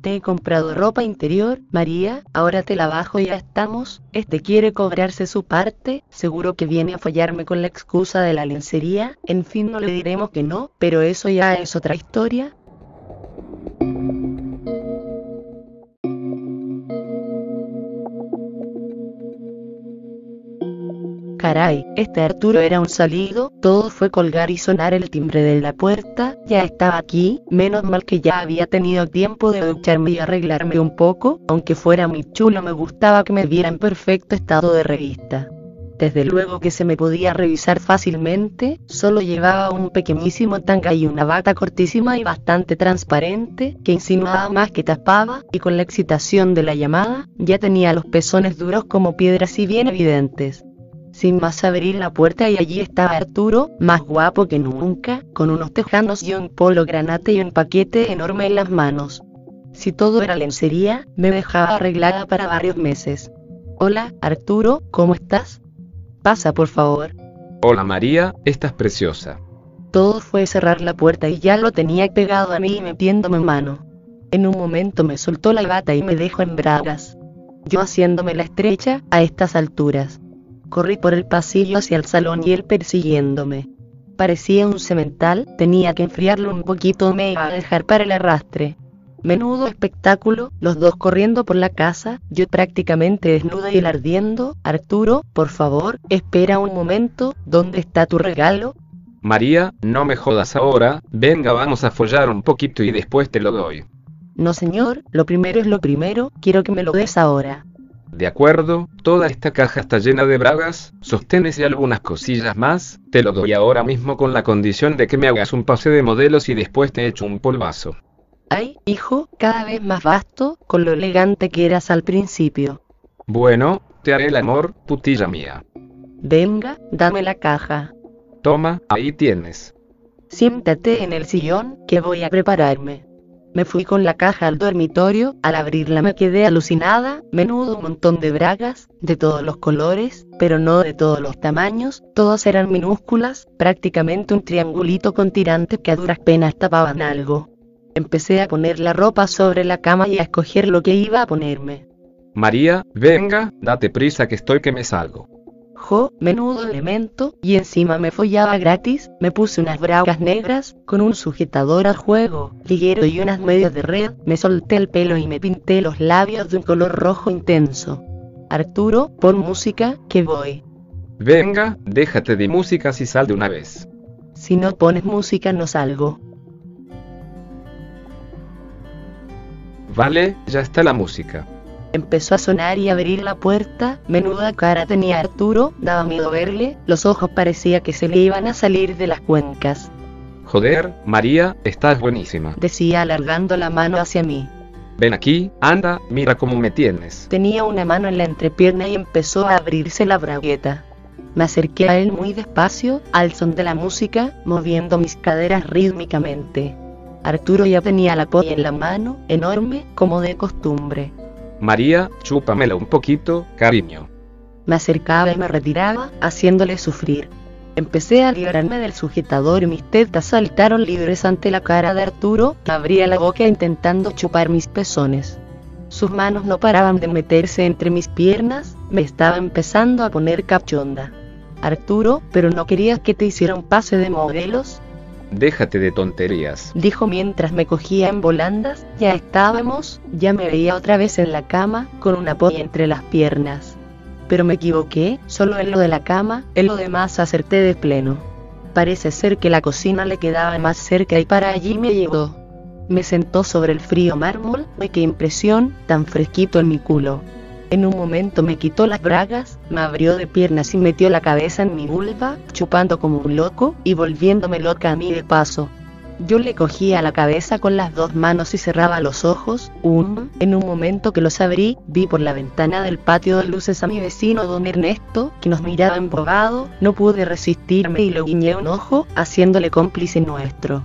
Te he comprado ropa interior, María, ahora te la bajo y ya estamos. Este quiere cobrarse su parte, seguro que viene a fallarme con la excusa de la lencería, en fin no le diremos que no, pero eso ya es otra historia. Caray, este Arturo era un salido, todo fue colgar y sonar el timbre de la puerta, ya estaba aquí, menos mal que ya había tenido tiempo de ducharme y arreglarme un poco, aunque fuera muy chulo me gustaba que me viera en perfecto estado de revista. Desde luego que se me podía revisar fácilmente, solo llevaba un pequeñísimo tanga y una bata cortísima y bastante transparente, que insinuaba más que tapaba, y con la excitación de la llamada, ya tenía los pezones duros como piedras y bien evidentes. Sin más abrí la puerta y allí estaba Arturo, más guapo que nunca, con unos tejanos y un polo granate y un paquete enorme en las manos. Si todo era lencería, me dejaba arreglada para varios meses. Hola, Arturo, ¿cómo estás? Pasa, por favor. Hola María, estás preciosa. Todo fue cerrar la puerta y ya lo tenía pegado a mí y metiéndome mano. En un momento me soltó la bata y me dejó en bragas. Yo haciéndome la estrecha, a estas alturas. Corrí por el pasillo hacia el salón y él persiguiéndome. Parecía un cemental, tenía que enfriarlo un poquito me iba a dejar para el arrastre. Menudo espectáculo, los dos corriendo por la casa, yo prácticamente desnuda y él ardiendo. Arturo, por favor, espera un momento, ¿dónde está tu regalo? María, no me jodas ahora, venga vamos a follar un poquito y después te lo doy. No señor, lo primero es lo primero, quiero que me lo des ahora. De acuerdo, toda esta caja está llena de bragas, sostenes y algunas cosillas más, te lo doy ahora mismo con la condición de que me hagas un pase de modelos y después te echo un polvazo. Ay, hijo, cada vez más vasto, con lo elegante que eras al principio. Bueno, te haré el amor, putilla mía. Venga, dame la caja. Toma, ahí tienes. Siéntate en el sillón, que voy a prepararme. Me fui con la caja al dormitorio, al abrirla me quedé alucinada, menudo montón de bragas, de todos los colores, pero no de todos los tamaños, todas eran minúsculas, prácticamente un triangulito con tirantes que a duras penas tapaban algo. Empecé a poner la ropa sobre la cama y a escoger lo que iba a ponerme. María, venga, date prisa que estoy que me salgo. Jo, menudo elemento, y encima me follaba gratis, me puse unas bragas negras, con un sujetador al juego, liguero y unas medias de red, me solté el pelo y me pinté los labios de un color rojo intenso. Arturo, pon música, que voy. Venga, déjate de música si sal de una vez. Si no pones música no salgo. Vale, ya está la música. Empezó a sonar y abrir la puerta, menuda cara tenía Arturo, daba miedo verle, los ojos parecía que se le iban a salir de las cuencas. Joder, María, estás buenísima. Decía alargando la mano hacia mí. Ven aquí, anda, mira cómo me tienes. Tenía una mano en la entrepierna y empezó a abrirse la bragueta. Me acerqué a él muy despacio, al son de la música, moviendo mis caderas rítmicamente. Arturo ya tenía la polla en la mano, enorme, como de costumbre. María, chúpamela un poquito, cariño. Me acercaba y me retiraba, haciéndole sufrir. Empecé a liberarme del sujetador y mis tetas saltaron libres ante la cara de Arturo, que abría la boca intentando chupar mis pezones. Sus manos no paraban de meterse entre mis piernas, me estaba empezando a poner cachonda. Arturo, pero no querías que te hiciera un pase de modelos, Déjate de tonterías. dijo mientras me cogía en volandas, ya estábamos, ya me veía otra vez en la cama, con una polla entre las piernas. Pero me equivoqué, solo en lo de la cama, en lo demás acerté de pleno. Parece ser que la cocina le quedaba más cerca y para allí me llevó. Me sentó sobre el frío mármol, y qué impresión, tan fresquito en mi culo. En un momento me quitó las bragas, me abrió de piernas y metió la cabeza en mi vulva, chupando como un loco y volviéndome loca a mí de paso. Yo le cogía la cabeza con las dos manos y cerraba los ojos. Un, en un momento que los abrí, vi por la ventana del patio de luces a mi vecino don Ernesto, que nos miraba embobado. No pude resistirme y le guiñé un ojo, haciéndole cómplice nuestro.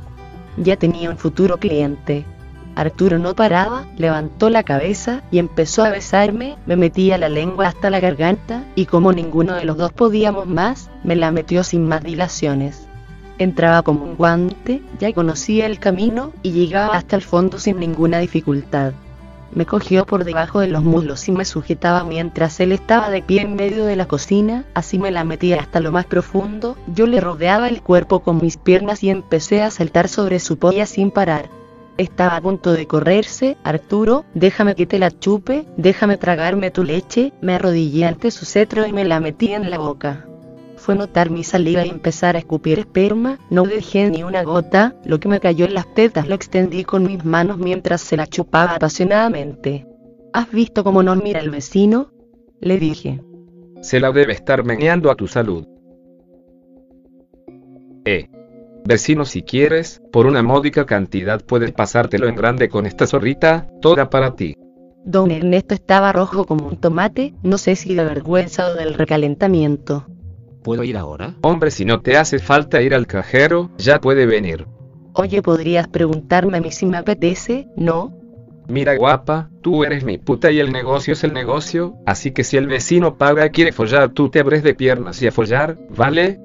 Ya tenía un futuro cliente. Arturo no paraba, levantó la cabeza y empezó a besarme, me metía la lengua hasta la garganta, y como ninguno de los dos podíamos más, me la metió sin más dilaciones. Entraba como un guante, ya conocía el camino, y llegaba hasta el fondo sin ninguna dificultad. Me cogió por debajo de los muslos y me sujetaba mientras él estaba de pie en medio de la cocina, así me la metía hasta lo más profundo, yo le rodeaba el cuerpo con mis piernas y empecé a saltar sobre su polla sin parar. Estaba a punto de correrse, Arturo, déjame que te la chupe, déjame tragarme tu leche, me arrodillé ante su cetro y me la metí en la boca. Fue notar mi saliva y empezar a escupir esperma, no dejé ni una gota, lo que me cayó en las tetas lo extendí con mis manos mientras se la chupaba apasionadamente. ¿Has visto cómo nos mira el vecino? Le dije. Se la debe estar meneando a tu salud. Vecino, si quieres, por una módica cantidad puedes pasártelo en grande con esta zorrita, toda para ti. Don Ernesto estaba rojo como un tomate, no sé si de vergüenza o del recalentamiento. ¿Puedo ir ahora? Hombre, si no te hace falta ir al cajero, ya puede venir. Oye, ¿podrías preguntarme a mí si me apetece? ¿No? Mira guapa, tú eres mi puta y el negocio es el negocio, así que si el vecino paga y quiere follar, tú te abres de piernas y a follar, ¿vale?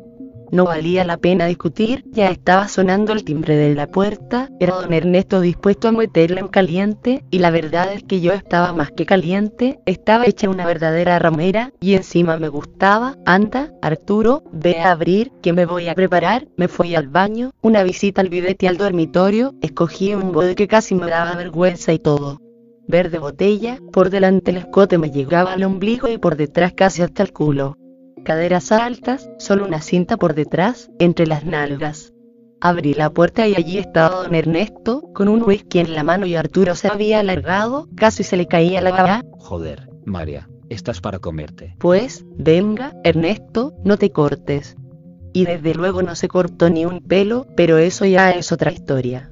No valía la pena discutir, ya estaba sonando el timbre de la puerta, era don Ernesto dispuesto a meterla en caliente, y la verdad es que yo estaba más que caliente, estaba hecha una verdadera ramera, y encima me gustaba, anda, Arturo, ve a abrir, que me voy a preparar, me fui al baño, una visita al bidete y al dormitorio, escogí un bode que casi me daba vergüenza y todo. Verde botella, por delante el escote me llegaba al ombligo y por detrás casi hasta el culo caderas altas, solo una cinta por detrás, entre las nalgas. Abrí la puerta y allí estaba don Ernesto, con un whisky en la mano y Arturo se había alargado, casi se le caía la baba. Joder, María, estás para comerte. Pues, venga, Ernesto, no te cortes. Y desde luego no se cortó ni un pelo, pero eso ya es otra historia.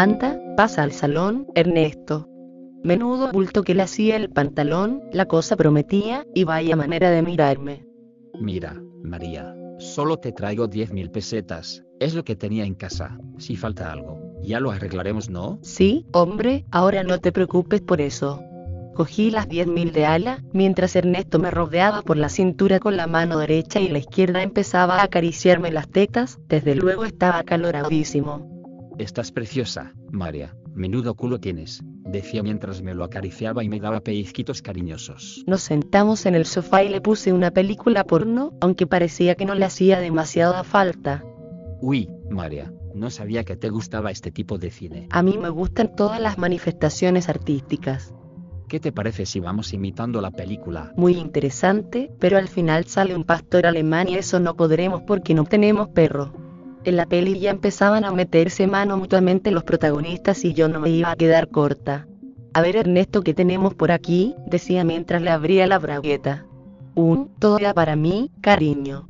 Anda, pasa al salón, Ernesto. Menudo bulto que le hacía el pantalón, la cosa prometía, y vaya manera de mirarme. Mira, María, solo te traigo 10.000 pesetas, es lo que tenía en casa, si falta algo, ya lo arreglaremos, ¿no? Sí, hombre, ahora no te preocupes por eso. Cogí las 10.000 de ala, mientras Ernesto me rodeaba por la cintura con la mano derecha y la izquierda empezaba a acariciarme las tetas, desde luego estaba caloradísimo. Estás preciosa, María, menudo culo tienes, decía mientras me lo acariciaba y me daba pellizquitos cariñosos. Nos sentamos en el sofá y le puse una película porno, aunque parecía que no le hacía demasiada falta. Uy, María, no sabía que te gustaba este tipo de cine. A mí me gustan todas las manifestaciones artísticas. ¿Qué te parece si vamos imitando la película? Muy interesante, pero al final sale un pastor alemán y eso no podremos porque no tenemos perro. En la peli ya empezaban a meterse mano mutuamente los protagonistas y yo no me iba a quedar corta. A ver Ernesto, ¿qué tenemos por aquí? decía mientras le abría la bragueta. Un, todo era para mí, cariño.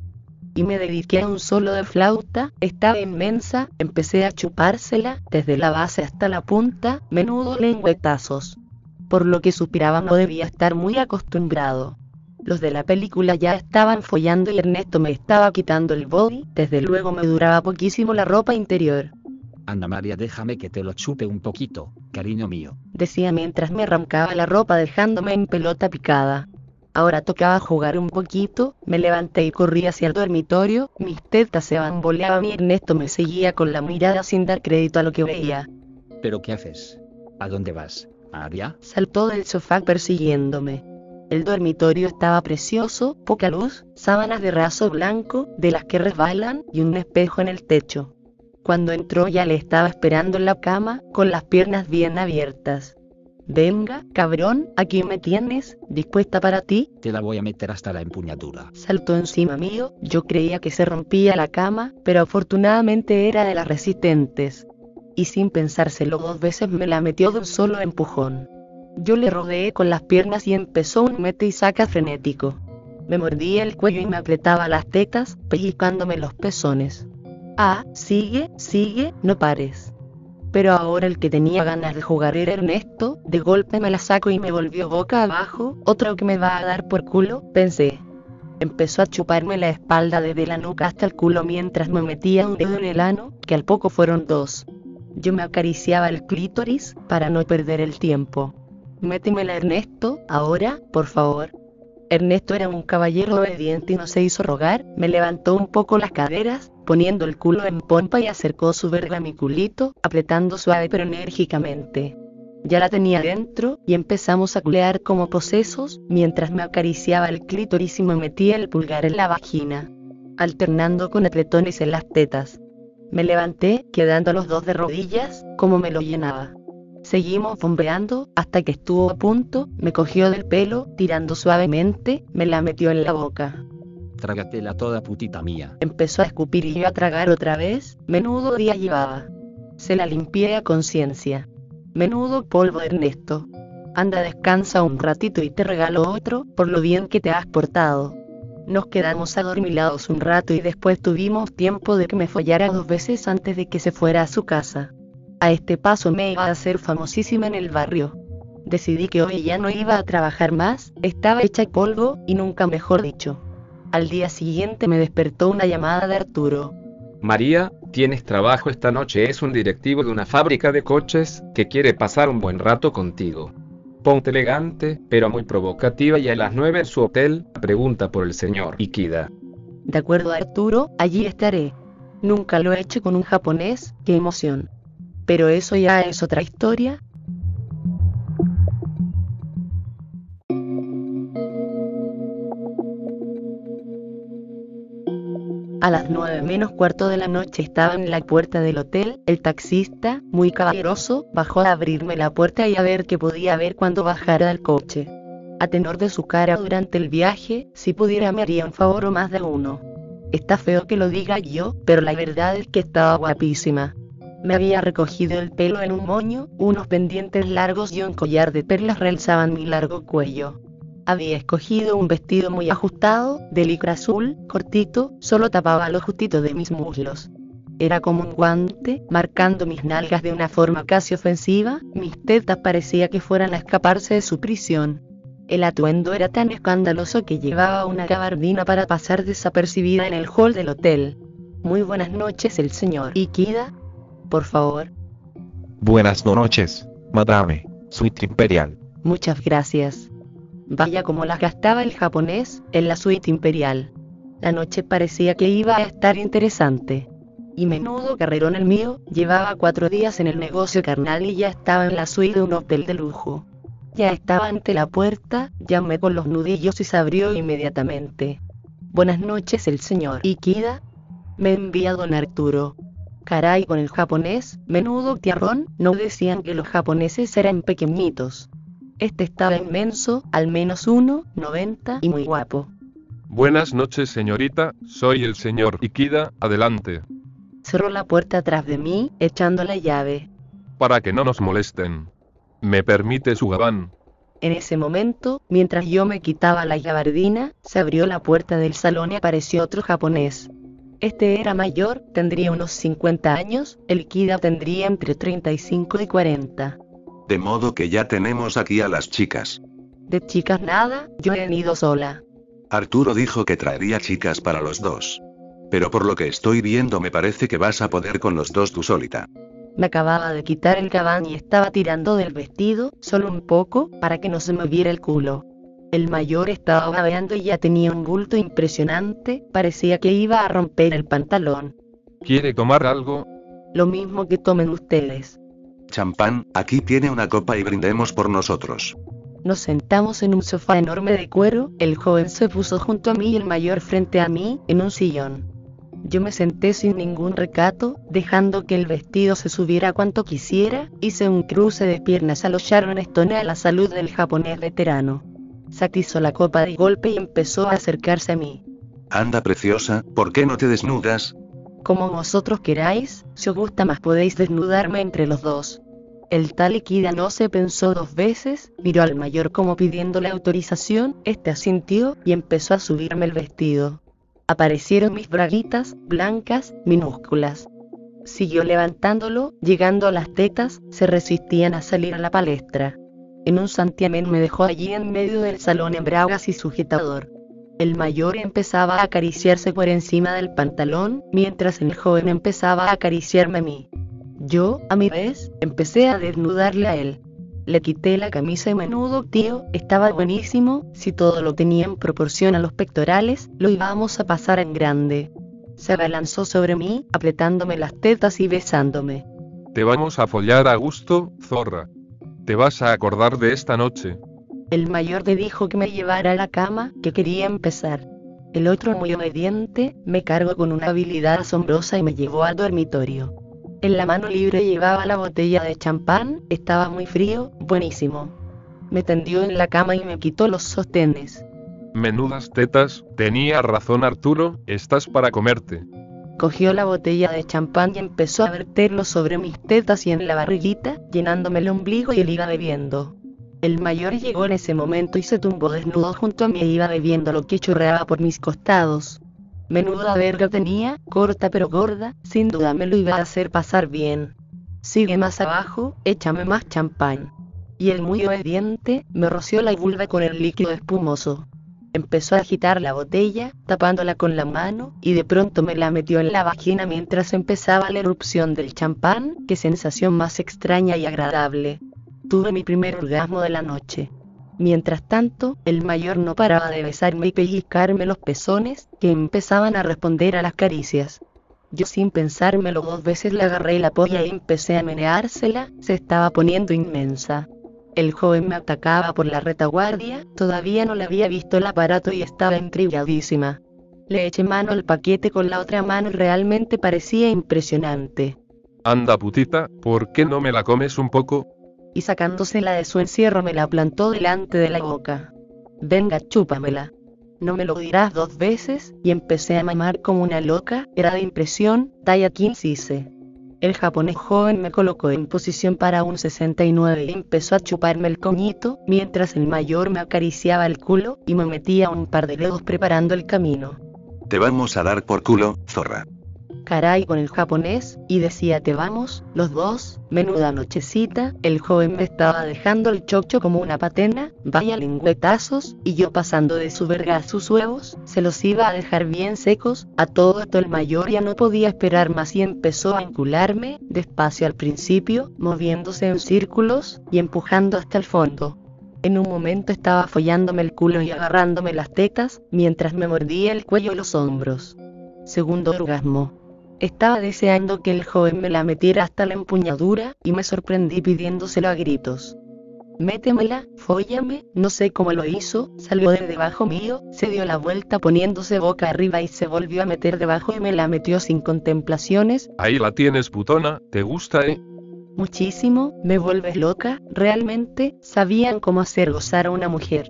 Y me dediqué a un solo de flauta, estaba inmensa, empecé a chupársela, desde la base hasta la punta, menudo lengüetazos por lo que suspiraba no debía estar muy acostumbrado. Los de la película ya estaban follando y Ernesto me estaba quitando el body, desde luego me duraba poquísimo la ropa interior. Anda María, déjame que te lo chupe un poquito, cariño mío. Decía mientras me arrancaba la ropa dejándome en pelota picada. Ahora tocaba jugar un poquito, me levanté y corrí hacia el dormitorio, mis tetas se bamboleaban y Ernesto me seguía con la mirada sin dar crédito a lo que veía. ¿Pero qué haces? ¿A dónde vas? Aria saltó del sofá persiguiéndome. El dormitorio estaba precioso, poca luz, sábanas de raso blanco, de las que resbalan, y un espejo en el techo. Cuando entró ya le estaba esperando en la cama, con las piernas bien abiertas. Venga, cabrón, aquí me tienes, dispuesta para ti. Te la voy a meter hasta la empuñadura. Saltó encima mío, yo creía que se rompía la cama, pero afortunadamente era de las resistentes y sin pensárselo dos veces me la metió de un solo empujón. Yo le rodeé con las piernas y empezó un mete y saca frenético. Me mordía el cuello y me apretaba las tetas, pellizcándome los pezones. Ah, sigue, sigue, no pares. Pero ahora el que tenía ganas de jugar era Ernesto, de golpe me la saco y me volvió boca abajo, otro que me va a dar por culo, pensé. Empezó a chuparme la espalda desde la nuca hasta el culo mientras me metía un dedo en el ano, que al poco fueron dos. Yo me acariciaba el clítoris para no perder el tiempo. Métemela Ernesto, ahora, por favor. Ernesto era un caballero obediente y no se hizo rogar, me levantó un poco las caderas, poniendo el culo en pompa y acercó su verga a mi culito, apretando suave pero enérgicamente. Ya la tenía dentro, y empezamos a culear como posesos, mientras me acariciaba el clítoris y me metía el pulgar en la vagina, alternando con apretones en las tetas. Me levanté, quedando los dos de rodillas, como me lo llenaba. Seguimos bombeando, hasta que estuvo a punto, me cogió del pelo, tirando suavemente, me la metió en la boca. Trágatela toda putita mía. Empezó a escupir y yo a tragar otra vez, menudo día llevaba. Se la limpié a conciencia. Menudo polvo Ernesto. Anda descansa un ratito y te regalo otro, por lo bien que te has portado. Nos quedamos adormilados un rato y después tuvimos tiempo de que me follara dos veces antes de que se fuera a su casa. A este paso me iba a hacer famosísima en el barrio. Decidí que hoy ya no iba a trabajar más, estaba hecha polvo, y nunca mejor dicho. Al día siguiente me despertó una llamada de Arturo. María, tienes trabajo esta noche. Es un directivo de una fábrica de coches que quiere pasar un buen rato contigo. Ponte elegante, pero muy provocativa y a las nueve en su hotel, pregunta por el señor Ikida. De acuerdo Arturo, allí estaré. Nunca lo he hecho con un japonés, qué emoción. Pero eso ya es otra historia, A las nueve menos cuarto de la noche estaba en la puerta del hotel, el taxista, muy caballeroso, bajó a abrirme la puerta y a ver qué podía ver cuando bajara del coche. A tenor de su cara durante el viaje, si pudiera me haría un favor o más de uno. Está feo que lo diga yo, pero la verdad es que estaba guapísima. Me había recogido el pelo en un moño, unos pendientes largos y un collar de perlas realzaban mi largo cuello. Había escogido un vestido muy ajustado, de licra azul, cortito, solo tapaba lo justito de mis muslos. Era como un guante, marcando mis nalgas de una forma casi ofensiva, mis tetas parecía que fueran a escaparse de su prisión. El atuendo era tan escandaloso que llevaba una gabardina para pasar desapercibida en el hall del hotel. Muy buenas noches, el señor Ikida. Por favor. Buenas noches, madame, suite imperial. Muchas gracias. Vaya como las gastaba el japonés, en la suite imperial. La noche parecía que iba a estar interesante. Y menudo carrerón el mío, llevaba cuatro días en el negocio carnal y ya estaba en la suite de un hotel de lujo. Ya estaba ante la puerta, llamé con los nudillos y se abrió inmediatamente. Buenas noches el señor Ikida. Me envía don Arturo. Caray con el japonés, menudo tiarrón, no decían que los japoneses eran pequeñitos. Este estaba inmenso, al menos 1,90 y muy guapo. Buenas noches, señorita, soy el señor Ikida, adelante. Cerró la puerta atrás de mí, echando la llave. Para que no nos molesten. ¿Me permite su gabán? En ese momento, mientras yo me quitaba la gabardina, se abrió la puerta del salón y apareció otro japonés. Este era mayor, tendría unos 50 años, el Kida tendría entre 35 y 40. De modo que ya tenemos aquí a las chicas. De chicas nada, yo he ido sola. Arturo dijo que traería chicas para los dos. Pero por lo que estoy viendo me parece que vas a poder con los dos tú solita. Me acababa de quitar el gabán y estaba tirando del vestido, solo un poco, para que no se me viera el culo. El mayor estaba babeando y ya tenía un bulto impresionante, parecía que iba a romper el pantalón. ¿Quiere tomar algo? Lo mismo que tomen ustedes. Champán, aquí tiene una copa y brindemos por nosotros. Nos sentamos en un sofá enorme de cuero, el joven se puso junto a mí y el mayor frente a mí, en un sillón. Yo me senté sin ningún recato, dejando que el vestido se subiera cuanto quisiera, hice un cruce de piernas a los Sharon Stone a la salud del japonés veterano. Satizó la copa de golpe y empezó a acercarse a mí. Anda preciosa, ¿por qué no te desnudas? Como vosotros queráis, si os gusta más podéis desnudarme entre los dos. El tal Ikida no se pensó dos veces, miró al mayor como pidiéndole autorización, este asintió y empezó a subirme el vestido. Aparecieron mis braguitas, blancas, minúsculas. Siguió levantándolo, llegando a las tetas, se resistían a salir a la palestra. En un santiamén me dejó allí en medio del salón en bragas y sujetador. El mayor empezaba a acariciarse por encima del pantalón, mientras el joven empezaba a acariciarme a mí. Yo, a mi vez, empecé a desnudarle a él. Le quité la camisa y menudo, tío, estaba buenísimo, si todo lo tenía en proporción a los pectorales, lo íbamos a pasar en grande. Se abalanzó sobre mí, apretándome las tetas y besándome. Te vamos a follar a gusto, zorra. Te vas a acordar de esta noche. El mayor me dijo que me llevara a la cama, que quería empezar. El otro, muy obediente, me cargó con una habilidad asombrosa y me llevó al dormitorio. En la mano libre llevaba la botella de champán, estaba muy frío, buenísimo. Me tendió en la cama y me quitó los sostenes. Menudas tetas, tenía razón Arturo, estás para comerte. Cogió la botella de champán y empezó a verterlo sobre mis tetas y en la barriguita, llenándome el ombligo y él iba bebiendo. El mayor llegó en ese momento y se tumbó desnudo junto a mí e iba bebiendo lo que chorreaba por mis costados. Menuda verga tenía, corta pero gorda, sin duda me lo iba a hacer pasar bien. Sigue más abajo, échame más champán. Y el muy obediente, me roció la vulva con el líquido espumoso. Empezó a agitar la botella, tapándola con la mano, y de pronto me la metió en la vagina mientras empezaba la erupción del champán, qué sensación más extraña y agradable. Tuve mi primer orgasmo de la noche. Mientras tanto, el mayor no paraba de besarme y pellizcarme los pezones, que empezaban a responder a las caricias. Yo sin pensármelo dos veces le agarré la polla y empecé a meneársela, se estaba poniendo inmensa. El joven me atacaba por la retaguardia, todavía no le había visto el aparato y estaba intrigadísima. Le eché mano al paquete con la otra mano y realmente parecía impresionante. Anda putita, ¿por qué no me la comes un poco? y sacándosela de su encierro me la plantó delante de la boca. Venga, chúpamela. No me lo dirás dos veces, y empecé a mamar como una loca, era de impresión, talla 15 hice. El japonés joven me colocó en posición para un 69 y empezó a chuparme el coñito, mientras el mayor me acariciaba el culo, y me metía un par de dedos preparando el camino. Te vamos a dar por culo, zorra caray con el japonés, y decía te vamos, los dos, menuda nochecita, el joven me estaba dejando el chocho como una patena, vaya lingüetazos, y yo pasando de su verga a sus huevos, se los iba a dejar bien secos, a todo esto el mayor ya no podía esperar más y empezó a encularme, despacio al principio, moviéndose en círculos, y empujando hasta el fondo. En un momento estaba follándome el culo y agarrándome las tetas, mientras me mordía el cuello y los hombros. Segundo orgasmo. Estaba deseando que el joven me la metiera hasta la empuñadura, y me sorprendí pidiéndoselo a gritos. Métemela, fóllame, no sé cómo lo hizo, salió de debajo mío, se dio la vuelta poniéndose boca arriba y se volvió a meter debajo y me la metió sin contemplaciones. Ahí la tienes putona, ¿te gusta eh? muchísimo, me vuelves loca, realmente, sabían cómo hacer gozar a una mujer.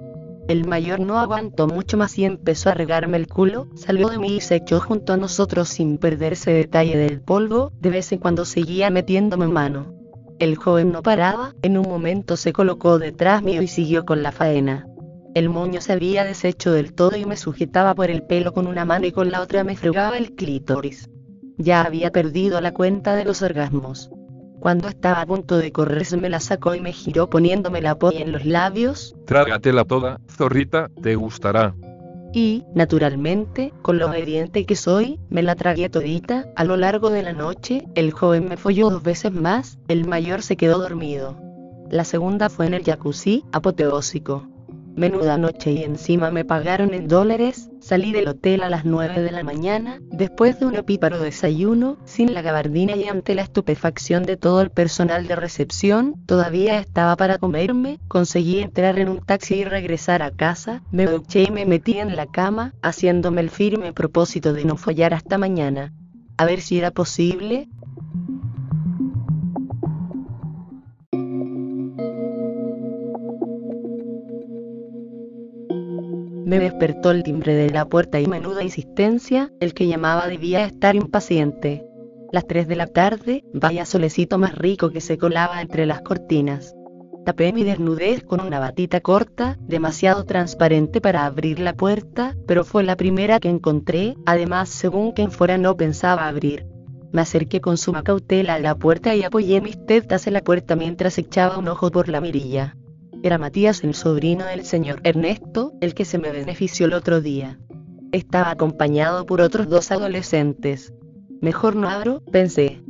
El mayor no aguantó mucho más y empezó a regarme el culo, salió de mí y se echó junto a nosotros sin perderse detalle del polvo, de vez en cuando seguía metiéndome mano. El joven no paraba, en un momento se colocó detrás mío y siguió con la faena. El moño se había deshecho del todo y me sujetaba por el pelo con una mano y con la otra me fregaba el clítoris. Ya había perdido la cuenta de los orgasmos. Cuando estaba a punto de correrse me la sacó y me giró poniéndome la polla en los labios. Trágatela toda, zorrita, te gustará. Y, naturalmente, con lo obediente que soy, me la tragué todita. A lo largo de la noche, el joven me folló dos veces más, el mayor se quedó dormido. La segunda fue en el jacuzzi, apoteósico. Menuda noche y encima me pagaron en dólares, salí del hotel a las 9 de la mañana, después de un opíparo desayuno, sin la gabardina y ante la estupefacción de todo el personal de recepción, todavía estaba para comerme, conseguí entrar en un taxi y regresar a casa, me duché y me metí en la cama, haciéndome el firme propósito de no follar hasta mañana. A ver si era posible, Me despertó el timbre de la puerta y menuda insistencia, el que llamaba debía estar impaciente. Las 3 de la tarde, vaya solecito más rico que se colaba entre las cortinas. Tapé mi desnudez con una batita corta, demasiado transparente para abrir la puerta, pero fue la primera que encontré, además según quien fuera no pensaba abrir. Me acerqué con suma cautela a la puerta y apoyé mis tetas en la puerta mientras echaba un ojo por la mirilla. Era Matías el sobrino del señor Ernesto, el que se me benefició el otro día. Estaba acompañado por otros dos adolescentes. Mejor no abro, pensé.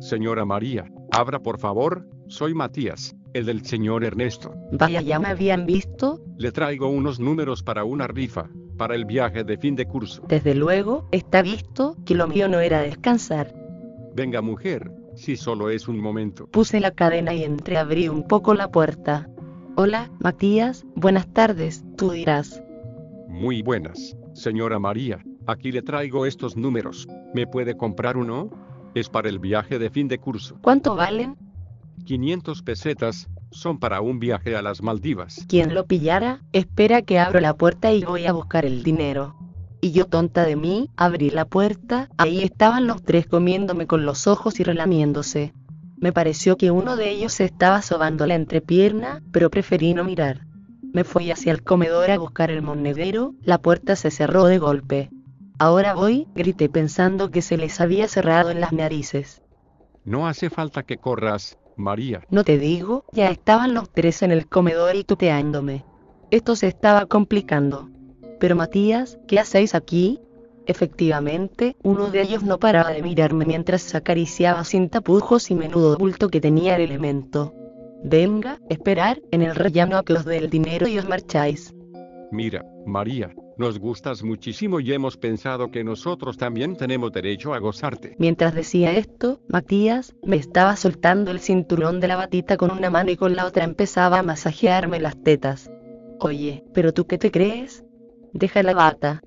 Señora María, abra por favor, soy Matías, el del señor Ernesto. Vaya, ya me habían visto. Le traigo unos números para una rifa, para el viaje de fin de curso. Desde luego, está visto que lo mío no era descansar. Venga mujer, si solo es un momento. Puse la cadena y entreabrí un poco la puerta. Hola, Matías, buenas tardes, tú dirás. Muy buenas, señora María, aquí le traigo estos números. ¿Me puede comprar uno? Es para el viaje de fin de curso. ¿Cuánto valen? 500 pesetas, son para un viaje a las Maldivas. Quien lo pillara, espera que abro la puerta y voy a buscar el dinero. Y yo tonta de mí, abrí la puerta, ahí estaban los tres comiéndome con los ojos y relamiéndose. Me pareció que uno de ellos se estaba sobando la entrepierna, pero preferí no mirar. Me fui hacia el comedor a buscar el monedero, la puerta se cerró de golpe. Ahora voy, grité pensando que se les había cerrado en las narices. No hace falta que corras, María. No te digo, ya estaban los tres en el comedor y tuteándome. Esto se estaba complicando. Pero Matías, ¿qué hacéis aquí? Efectivamente, uno de ellos no paraba de mirarme mientras acariciaba sin tapujos y menudo bulto que tenía el elemento. Venga, esperar, en el rellano a que os dé el dinero y os marcháis. Mira, María, nos gustas muchísimo y hemos pensado que nosotros también tenemos derecho a gozarte. Mientras decía esto, Matías me estaba soltando el cinturón de la batita con una mano y con la otra empezaba a masajearme las tetas. Oye, ¿pero tú qué te crees? Deja la bata,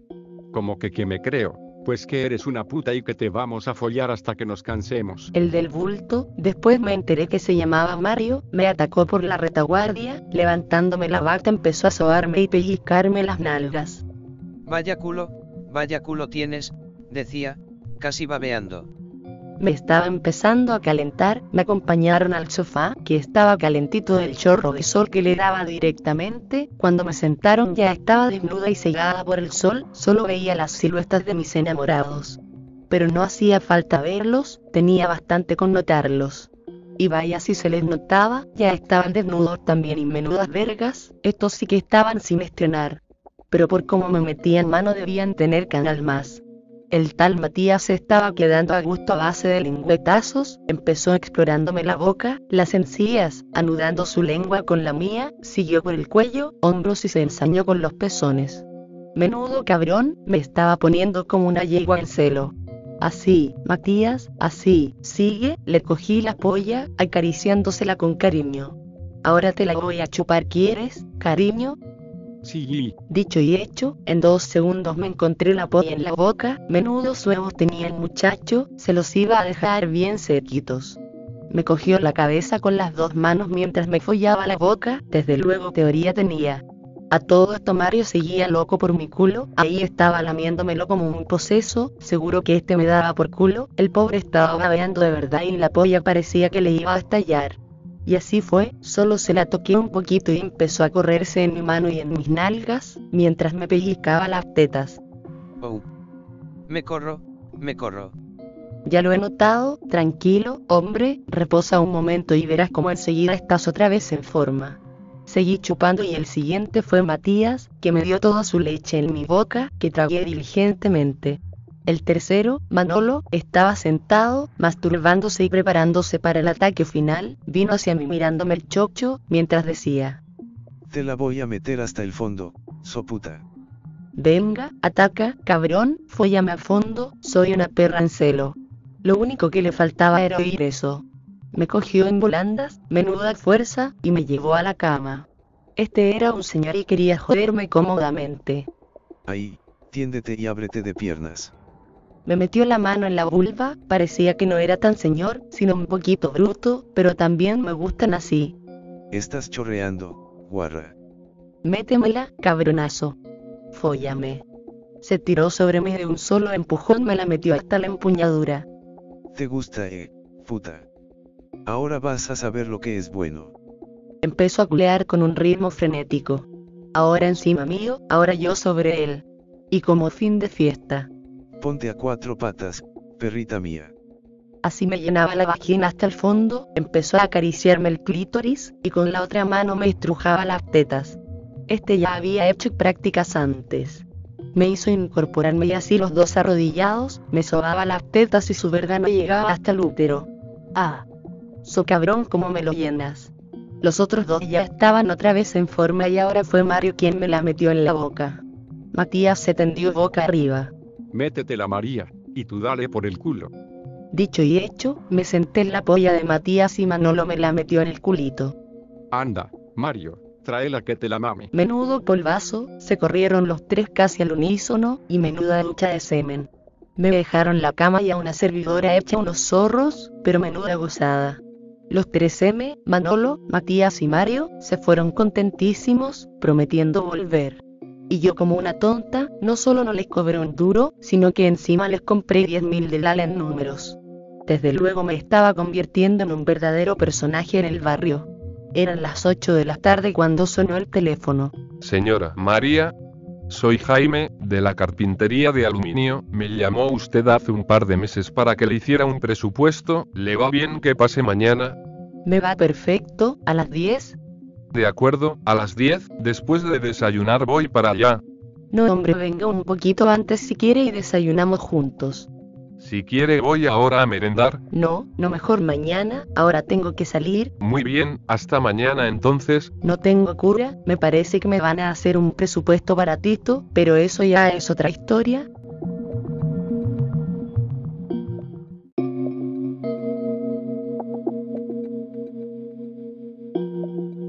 como que que me creo, pues que eres una puta y que te vamos a follar hasta que nos cansemos. El del bulto, después me enteré que se llamaba Mario, me atacó por la retaguardia, levantándome la bata empezó a sobarme y pellizcarme las nalgas. Vaya culo, vaya culo tienes, decía, casi babeando. Me estaba empezando a calentar, me acompañaron al sofá, que estaba calentito del chorro de sol que le daba directamente, cuando me sentaron ya estaba desnuda y cegada por el sol, solo veía las siluetas de mis enamorados. Pero no hacía falta verlos, tenía bastante con notarlos. Y vaya si se les notaba, ya estaban desnudos también y menudas vergas, estos sí que estaban sin estrenar. Pero por cómo me metían mano debían tener canal más. El tal Matías se estaba quedando a gusto a base de lingüetazos, empezó explorándome la boca, las encías, anudando su lengua con la mía, siguió por el cuello, hombros y se ensañó con los pezones. Menudo cabrón, me estaba poniendo como una yegua en celo. Así, Matías, así, sigue, le cogí la polla, acariciándosela con cariño. Ahora te la voy a chupar, ¿quieres, cariño? Dicho y hecho, en dos segundos me encontré la polla en la boca, menudos huevos tenía el muchacho, se los iba a dejar bien sequitos. Me cogió la cabeza con las dos manos mientras me follaba la boca, desde luego teoría tenía. A todo esto Mario seguía loco por mi culo, ahí estaba lamiéndomelo como un poseso, seguro que este me daba por culo, el pobre estaba babeando de verdad y la polla parecía que le iba a estallar. Y así fue, solo se la toqué un poquito y empezó a correrse en mi mano y en mis nalgas, mientras me pellizcaba las tetas. Oh. Me corro, me corro. Ya lo he notado, tranquilo, hombre, reposa un momento y verás cómo enseguida estás otra vez en forma. Seguí chupando y el siguiente fue Matías, que me dio toda su leche en mi boca, que tragué diligentemente. El tercero, Manolo, estaba sentado, masturbándose y preparándose para el ataque final, vino hacia mí mirándome el chocho, mientras decía, Te la voy a meter hasta el fondo, so puta. Venga, ataca, cabrón, fóllame a fondo, soy una perra en celo. Lo único que le faltaba era oír eso. Me cogió en volandas, menuda fuerza, y me llevó a la cama. Este era un señor y quería joderme cómodamente. Ahí, tiéndete y ábrete de piernas. Me metió la mano en la vulva, parecía que no era tan señor, sino un poquito bruto, pero también me gustan así. Estás chorreando, guarra. Métemela, cabronazo. Fóllame. Se tiró sobre mí de un solo empujón, me la metió hasta la empuñadura. Te gusta, eh, puta. Ahora vas a saber lo que es bueno. Empezó a culear con un ritmo frenético. Ahora encima mío, ahora yo sobre él. Y como fin de fiesta. Ponte a cuatro patas, perrita mía. Así me llenaba la vagina hasta el fondo, empezó a acariciarme el clítoris, y con la otra mano me estrujaba las tetas. Este ya había hecho prácticas antes. Me hizo incorporarme y así los dos arrodillados, me sobaba las tetas y su verga no llegaba hasta el útero. Ah, so cabrón como me lo llenas. Los otros dos ya estaban otra vez en forma y ahora fue Mario quien me la metió en la boca. Matías se tendió boca arriba. Métete la María, y tú dale por el culo. Dicho y hecho, me senté en la polla de Matías y Manolo me la metió en el culito. Anda, Mario, tráela que te la mame. Menudo polvazo, se corrieron los tres casi al unísono, y menuda ducha de semen. Me dejaron la cama y a una servidora hecha unos zorros, pero menuda gozada. Los tres M, Manolo, Matías y Mario, se fueron contentísimos, prometiendo volver. Y yo como una tonta, no solo no les cobré un duro, sino que encima les compré 10.000 de Lala en números. Desde luego me estaba convirtiendo en un verdadero personaje en el barrio. Eran las 8 de la tarde cuando sonó el teléfono. Señora María, soy Jaime, de la carpintería de aluminio, me llamó usted hace un par de meses para que le hiciera un presupuesto, ¿le va bien que pase mañana? Me va perfecto, a las 10. De acuerdo, a las 10, después de desayunar voy para allá. No hombre, venga un poquito antes si quiere y desayunamos juntos. Si quiere voy ahora a merendar. No, no mejor mañana, ahora tengo que salir. Muy bien, hasta mañana entonces. No tengo cura, me parece que me van a hacer un presupuesto baratito, pero eso ya es otra historia.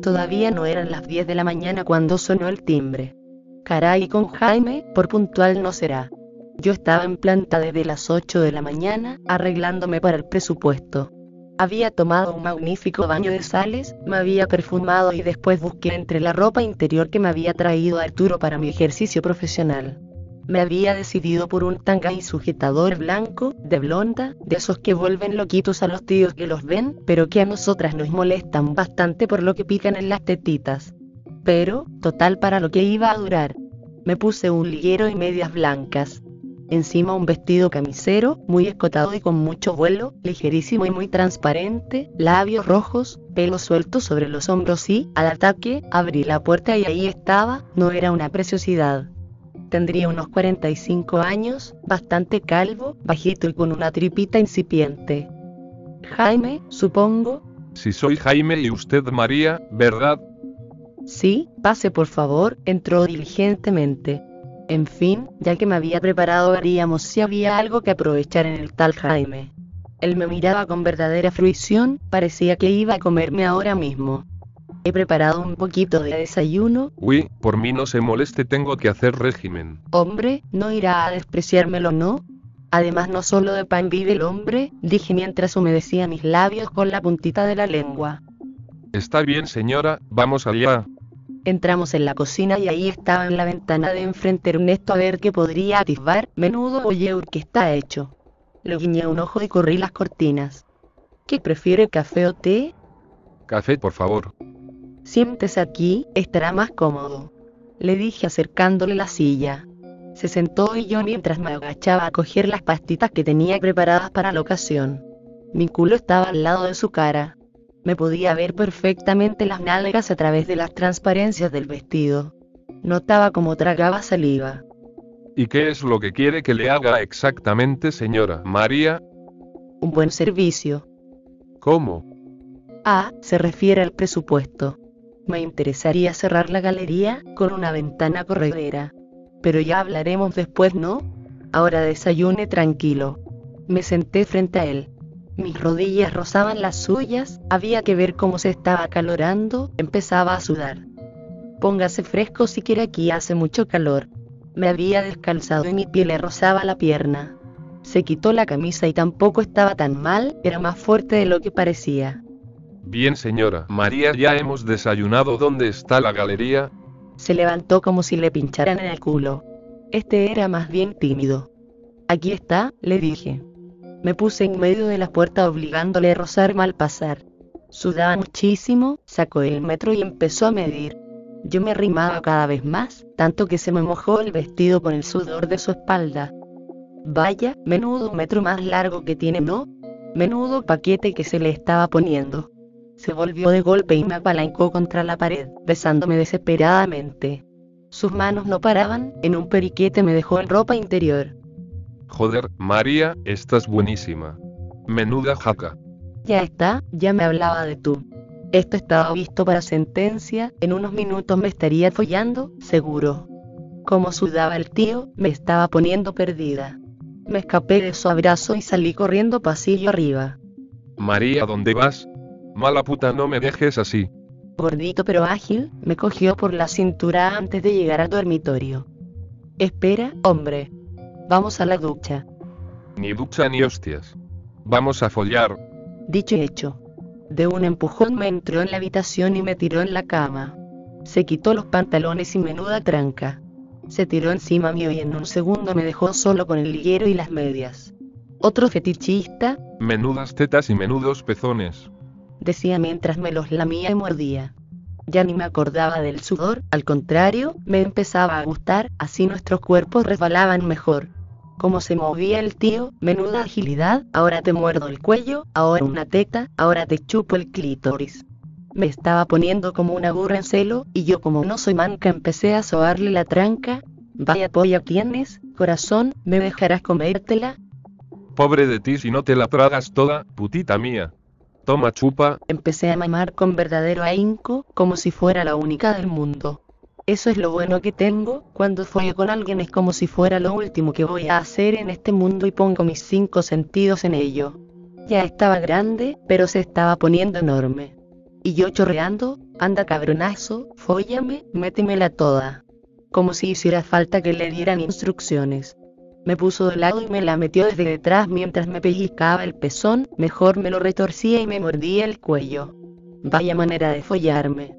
Todavía no eran las 10 de la mañana cuando sonó el timbre. Caray con Jaime, por puntual no será. Yo estaba en planta desde las 8 de la mañana, arreglándome para el presupuesto. Había tomado un magnífico baño de sales, me había perfumado y después busqué entre la ropa interior que me había traído Arturo para mi ejercicio profesional. Me había decidido por un tanga y sujetador blanco, de blonda, de esos que vuelven loquitos a los tíos que los ven, pero que a nosotras nos molestan bastante por lo que pican en las tetitas. Pero, total para lo que iba a durar. Me puse un liguero y medias blancas. Encima un vestido camisero, muy escotado y con mucho vuelo, ligerísimo y muy transparente, labios rojos, pelo suelto sobre los hombros y, al ataque, abrí la puerta y ahí estaba, no era una preciosidad. Tendría unos 45 años, bastante calvo, bajito y con una tripita incipiente. Jaime, supongo. Si soy Jaime y usted María, ¿verdad? Sí, pase por favor, entró diligentemente. En fin, ya que me había preparado veríamos si había algo que aprovechar en el tal Jaime. Él me miraba con verdadera fruición, parecía que iba a comerme ahora mismo. He preparado un poquito de desayuno. Uy, por mí no se moleste, tengo que hacer régimen. Hombre, no irá a despreciármelo, ¿no? Además no solo de pan vive el hombre, dije mientras humedecía mis labios con la puntita de la lengua. Está bien señora, vamos allá. Entramos en la cocina y ahí estaba en la ventana de enfrente Ernesto a ver qué podría atisbar, menudo o que está hecho. Le guiñé un ojo y corrí las cortinas. ¿Qué prefiere café o té? Café, por favor. Siéntese aquí, estará más cómodo. Le dije acercándole la silla. Se sentó y yo mientras me agachaba a coger las pastitas que tenía preparadas para la ocasión. Mi culo estaba al lado de su cara. Me podía ver perfectamente las nalgas a través de las transparencias del vestido. Notaba cómo tragaba saliva. ¿Y qué es lo que quiere que le haga exactamente, señora María? Un buen servicio. ¿Cómo? Ah, se refiere al presupuesto. Me interesaría cerrar la galería con una ventana corredera. Pero ya hablaremos después, ¿no? Ahora desayune tranquilo. Me senté frente a él. Mis rodillas rozaban las suyas, había que ver cómo se estaba acalorando, empezaba a sudar. Póngase fresco si quiere aquí hace mucho calor. Me había descalzado y mi piel le rozaba la pierna. Se quitó la camisa y tampoco estaba tan mal, era más fuerte de lo que parecía. Bien señora María, ya hemos desayunado. ¿Dónde está la galería? Se levantó como si le pincharan en el culo. Este era más bien tímido. Aquí está, le dije. Me puse en medio de la puerta obligándole a rozar mal pasar. Sudaba muchísimo, sacó el metro y empezó a medir. Yo me arrimaba cada vez más, tanto que se me mojó el vestido con el sudor de su espalda. Vaya, menudo metro más largo que tiene, ¿no? Menudo paquete que se le estaba poniendo. Se volvió de golpe y me apalancó contra la pared, besándome desesperadamente. Sus manos no paraban, en un periquete me dejó en ropa interior. Joder, María, estás buenísima. Menuda jaca. Ya está, ya me hablaba de tú. Esto estaba visto para sentencia, en unos minutos me estaría follando, seguro. Como sudaba el tío, me estaba poniendo perdida. Me escapé de su abrazo y salí corriendo pasillo arriba. María, ¿dónde vas? Mala puta, no me dejes así. Gordito pero ágil, me cogió por la cintura antes de llegar al dormitorio. Espera, hombre. Vamos a la ducha. Ni ducha ni hostias. Vamos a follar. Dicho y hecho. De un empujón me entró en la habitación y me tiró en la cama. Se quitó los pantalones y menuda tranca. Se tiró encima mío y en un segundo me dejó solo con el liguero y las medias. Otro fetichista. Menudas tetas y menudos pezones decía mientras me los lamía y mordía. Ya ni me acordaba del sudor, al contrario, me empezaba a gustar, así nuestros cuerpos resbalaban mejor. Como se movía el tío, menuda agilidad, ahora te muerdo el cuello, ahora una teta, ahora te chupo el clítoris. Me estaba poniendo como una burra en celo, y yo como no soy manca empecé a sobarle la tranca. Vaya polla tienes, corazón, ¿me dejarás comértela? Pobre de ti si no te la tragas toda, putita mía. Toma chupa. Empecé a mamar con verdadero ahínco, como si fuera la única del mundo. Eso es lo bueno que tengo, cuando follo con alguien es como si fuera lo último que voy a hacer en este mundo y pongo mis cinco sentidos en ello. Ya estaba grande, pero se estaba poniendo enorme. Y yo chorreando, anda cabronazo, fóllame, métemela toda. Como si hiciera falta que le dieran instrucciones. Me puso de lado y me la metió desde detrás mientras me pellizcaba el pezón, mejor me lo retorcía y me mordía el cuello. Vaya manera de follarme.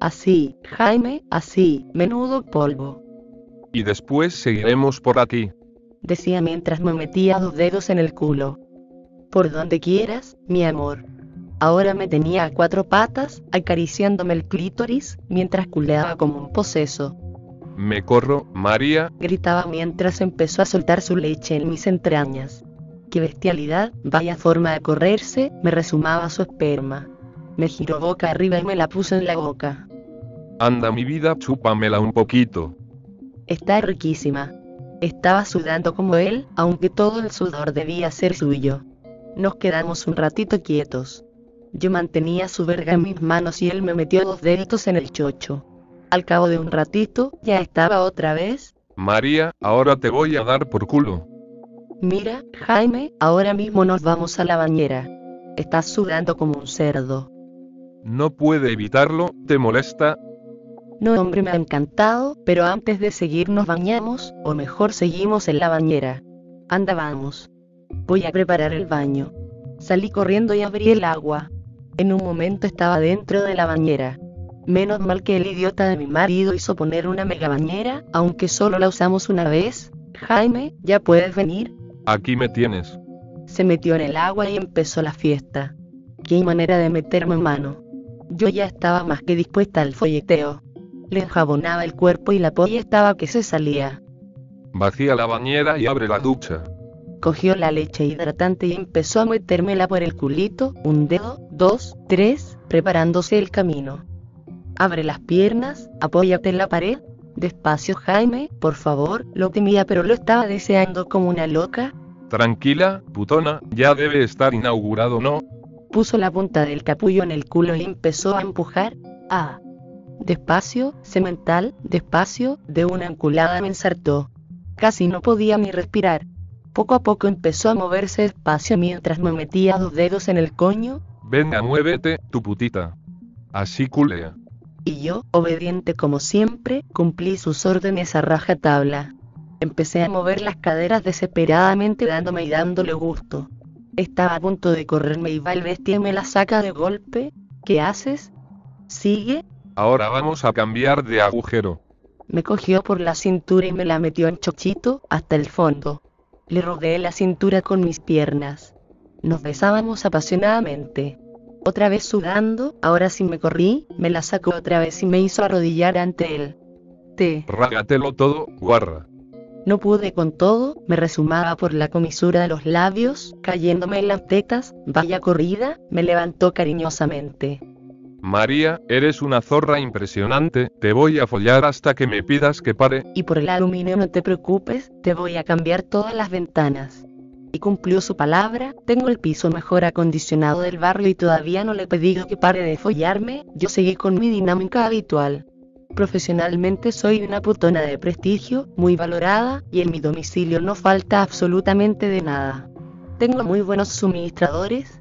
Así, Jaime, así, menudo polvo. Y después seguiremos por aquí. Decía mientras me metía dos dedos en el culo. Por donde quieras, mi amor. Ahora me tenía a cuatro patas, acariciándome el clítoris, mientras culeaba como un poseso. Me corro, María, gritaba mientras empezó a soltar su leche en mis entrañas. ¡Qué bestialidad! Vaya forma de correrse, me resumaba su esperma. Me giró boca arriba y me la puso en la boca. Anda mi vida, chúpamela un poquito. Está riquísima. Estaba sudando como él, aunque todo el sudor debía ser suyo. Nos quedamos un ratito quietos. Yo mantenía su verga en mis manos y él me metió dos deditos en el chocho. Al cabo de un ratito, ya estaba otra vez. María, ahora te voy a dar por culo. Mira, Jaime, ahora mismo nos vamos a la bañera. Estás sudando como un cerdo. No puede evitarlo, ¿te molesta? No, hombre, me ha encantado, pero antes de seguir nos bañamos, o mejor seguimos en la bañera. Anda vamos. Voy a preparar el baño. Salí corriendo y abrí el agua. En un momento estaba dentro de la bañera. Menos mal que el idiota de mi marido hizo poner una mega bañera, aunque solo la usamos una vez. Jaime, ¿ya puedes venir? Aquí me tienes. Se metió en el agua y empezó la fiesta. Qué manera de meterme mano. Yo ya estaba más que dispuesta al folleteo. Le enjabonaba el cuerpo y la polla estaba que se salía. Vacía la bañera y abre la ducha. Cogió la leche hidratante y empezó a metérmela por el culito, un dedo, dos, tres, preparándose el camino. Abre las piernas, apóyate en la pared. Despacio Jaime, por favor, lo temía pero lo estaba deseando como una loca. Tranquila, putona, ya debe estar inaugurado, ¿no? Puso la punta del capullo en el culo y empezó a empujar. Ah. Despacio, cemental, despacio, de una enculada me ensartó. Casi no podía ni respirar. Poco a poco empezó a moverse despacio mientras me metía dos dedos en el coño. Venga, muévete, tu putita. Así culea. Y yo, obediente como siempre, cumplí sus órdenes a rajatabla. Empecé a mover las caderas desesperadamente dándome y dándole gusto. Estaba a punto de correrme y va el bestia y me la saca de golpe. ¿Qué haces? ¿Sigue? Ahora vamos a cambiar de agujero. Me cogió por la cintura y me la metió en chochito hasta el fondo. Le rodeé la cintura con mis piernas. Nos besábamos apasionadamente. Otra vez sudando, ahora sí me corrí, me la sacó otra vez y me hizo arrodillar ante él. Te. Rágatelo todo, guarra. No pude con todo, me resumaba por la comisura de los labios, cayéndome en las tetas, vaya corrida, me levantó cariñosamente. María, eres una zorra impresionante, te voy a follar hasta que me pidas que pare. Y por el aluminio no te preocupes, te voy a cambiar todas las ventanas. Y cumplió su palabra, tengo el piso mejor acondicionado del barrio y todavía no le he pedido que pare de follarme, yo seguí con mi dinámica habitual. Profesionalmente soy una putona de prestigio, muy valorada, y en mi domicilio no falta absolutamente de nada. Tengo muy buenos suministradores.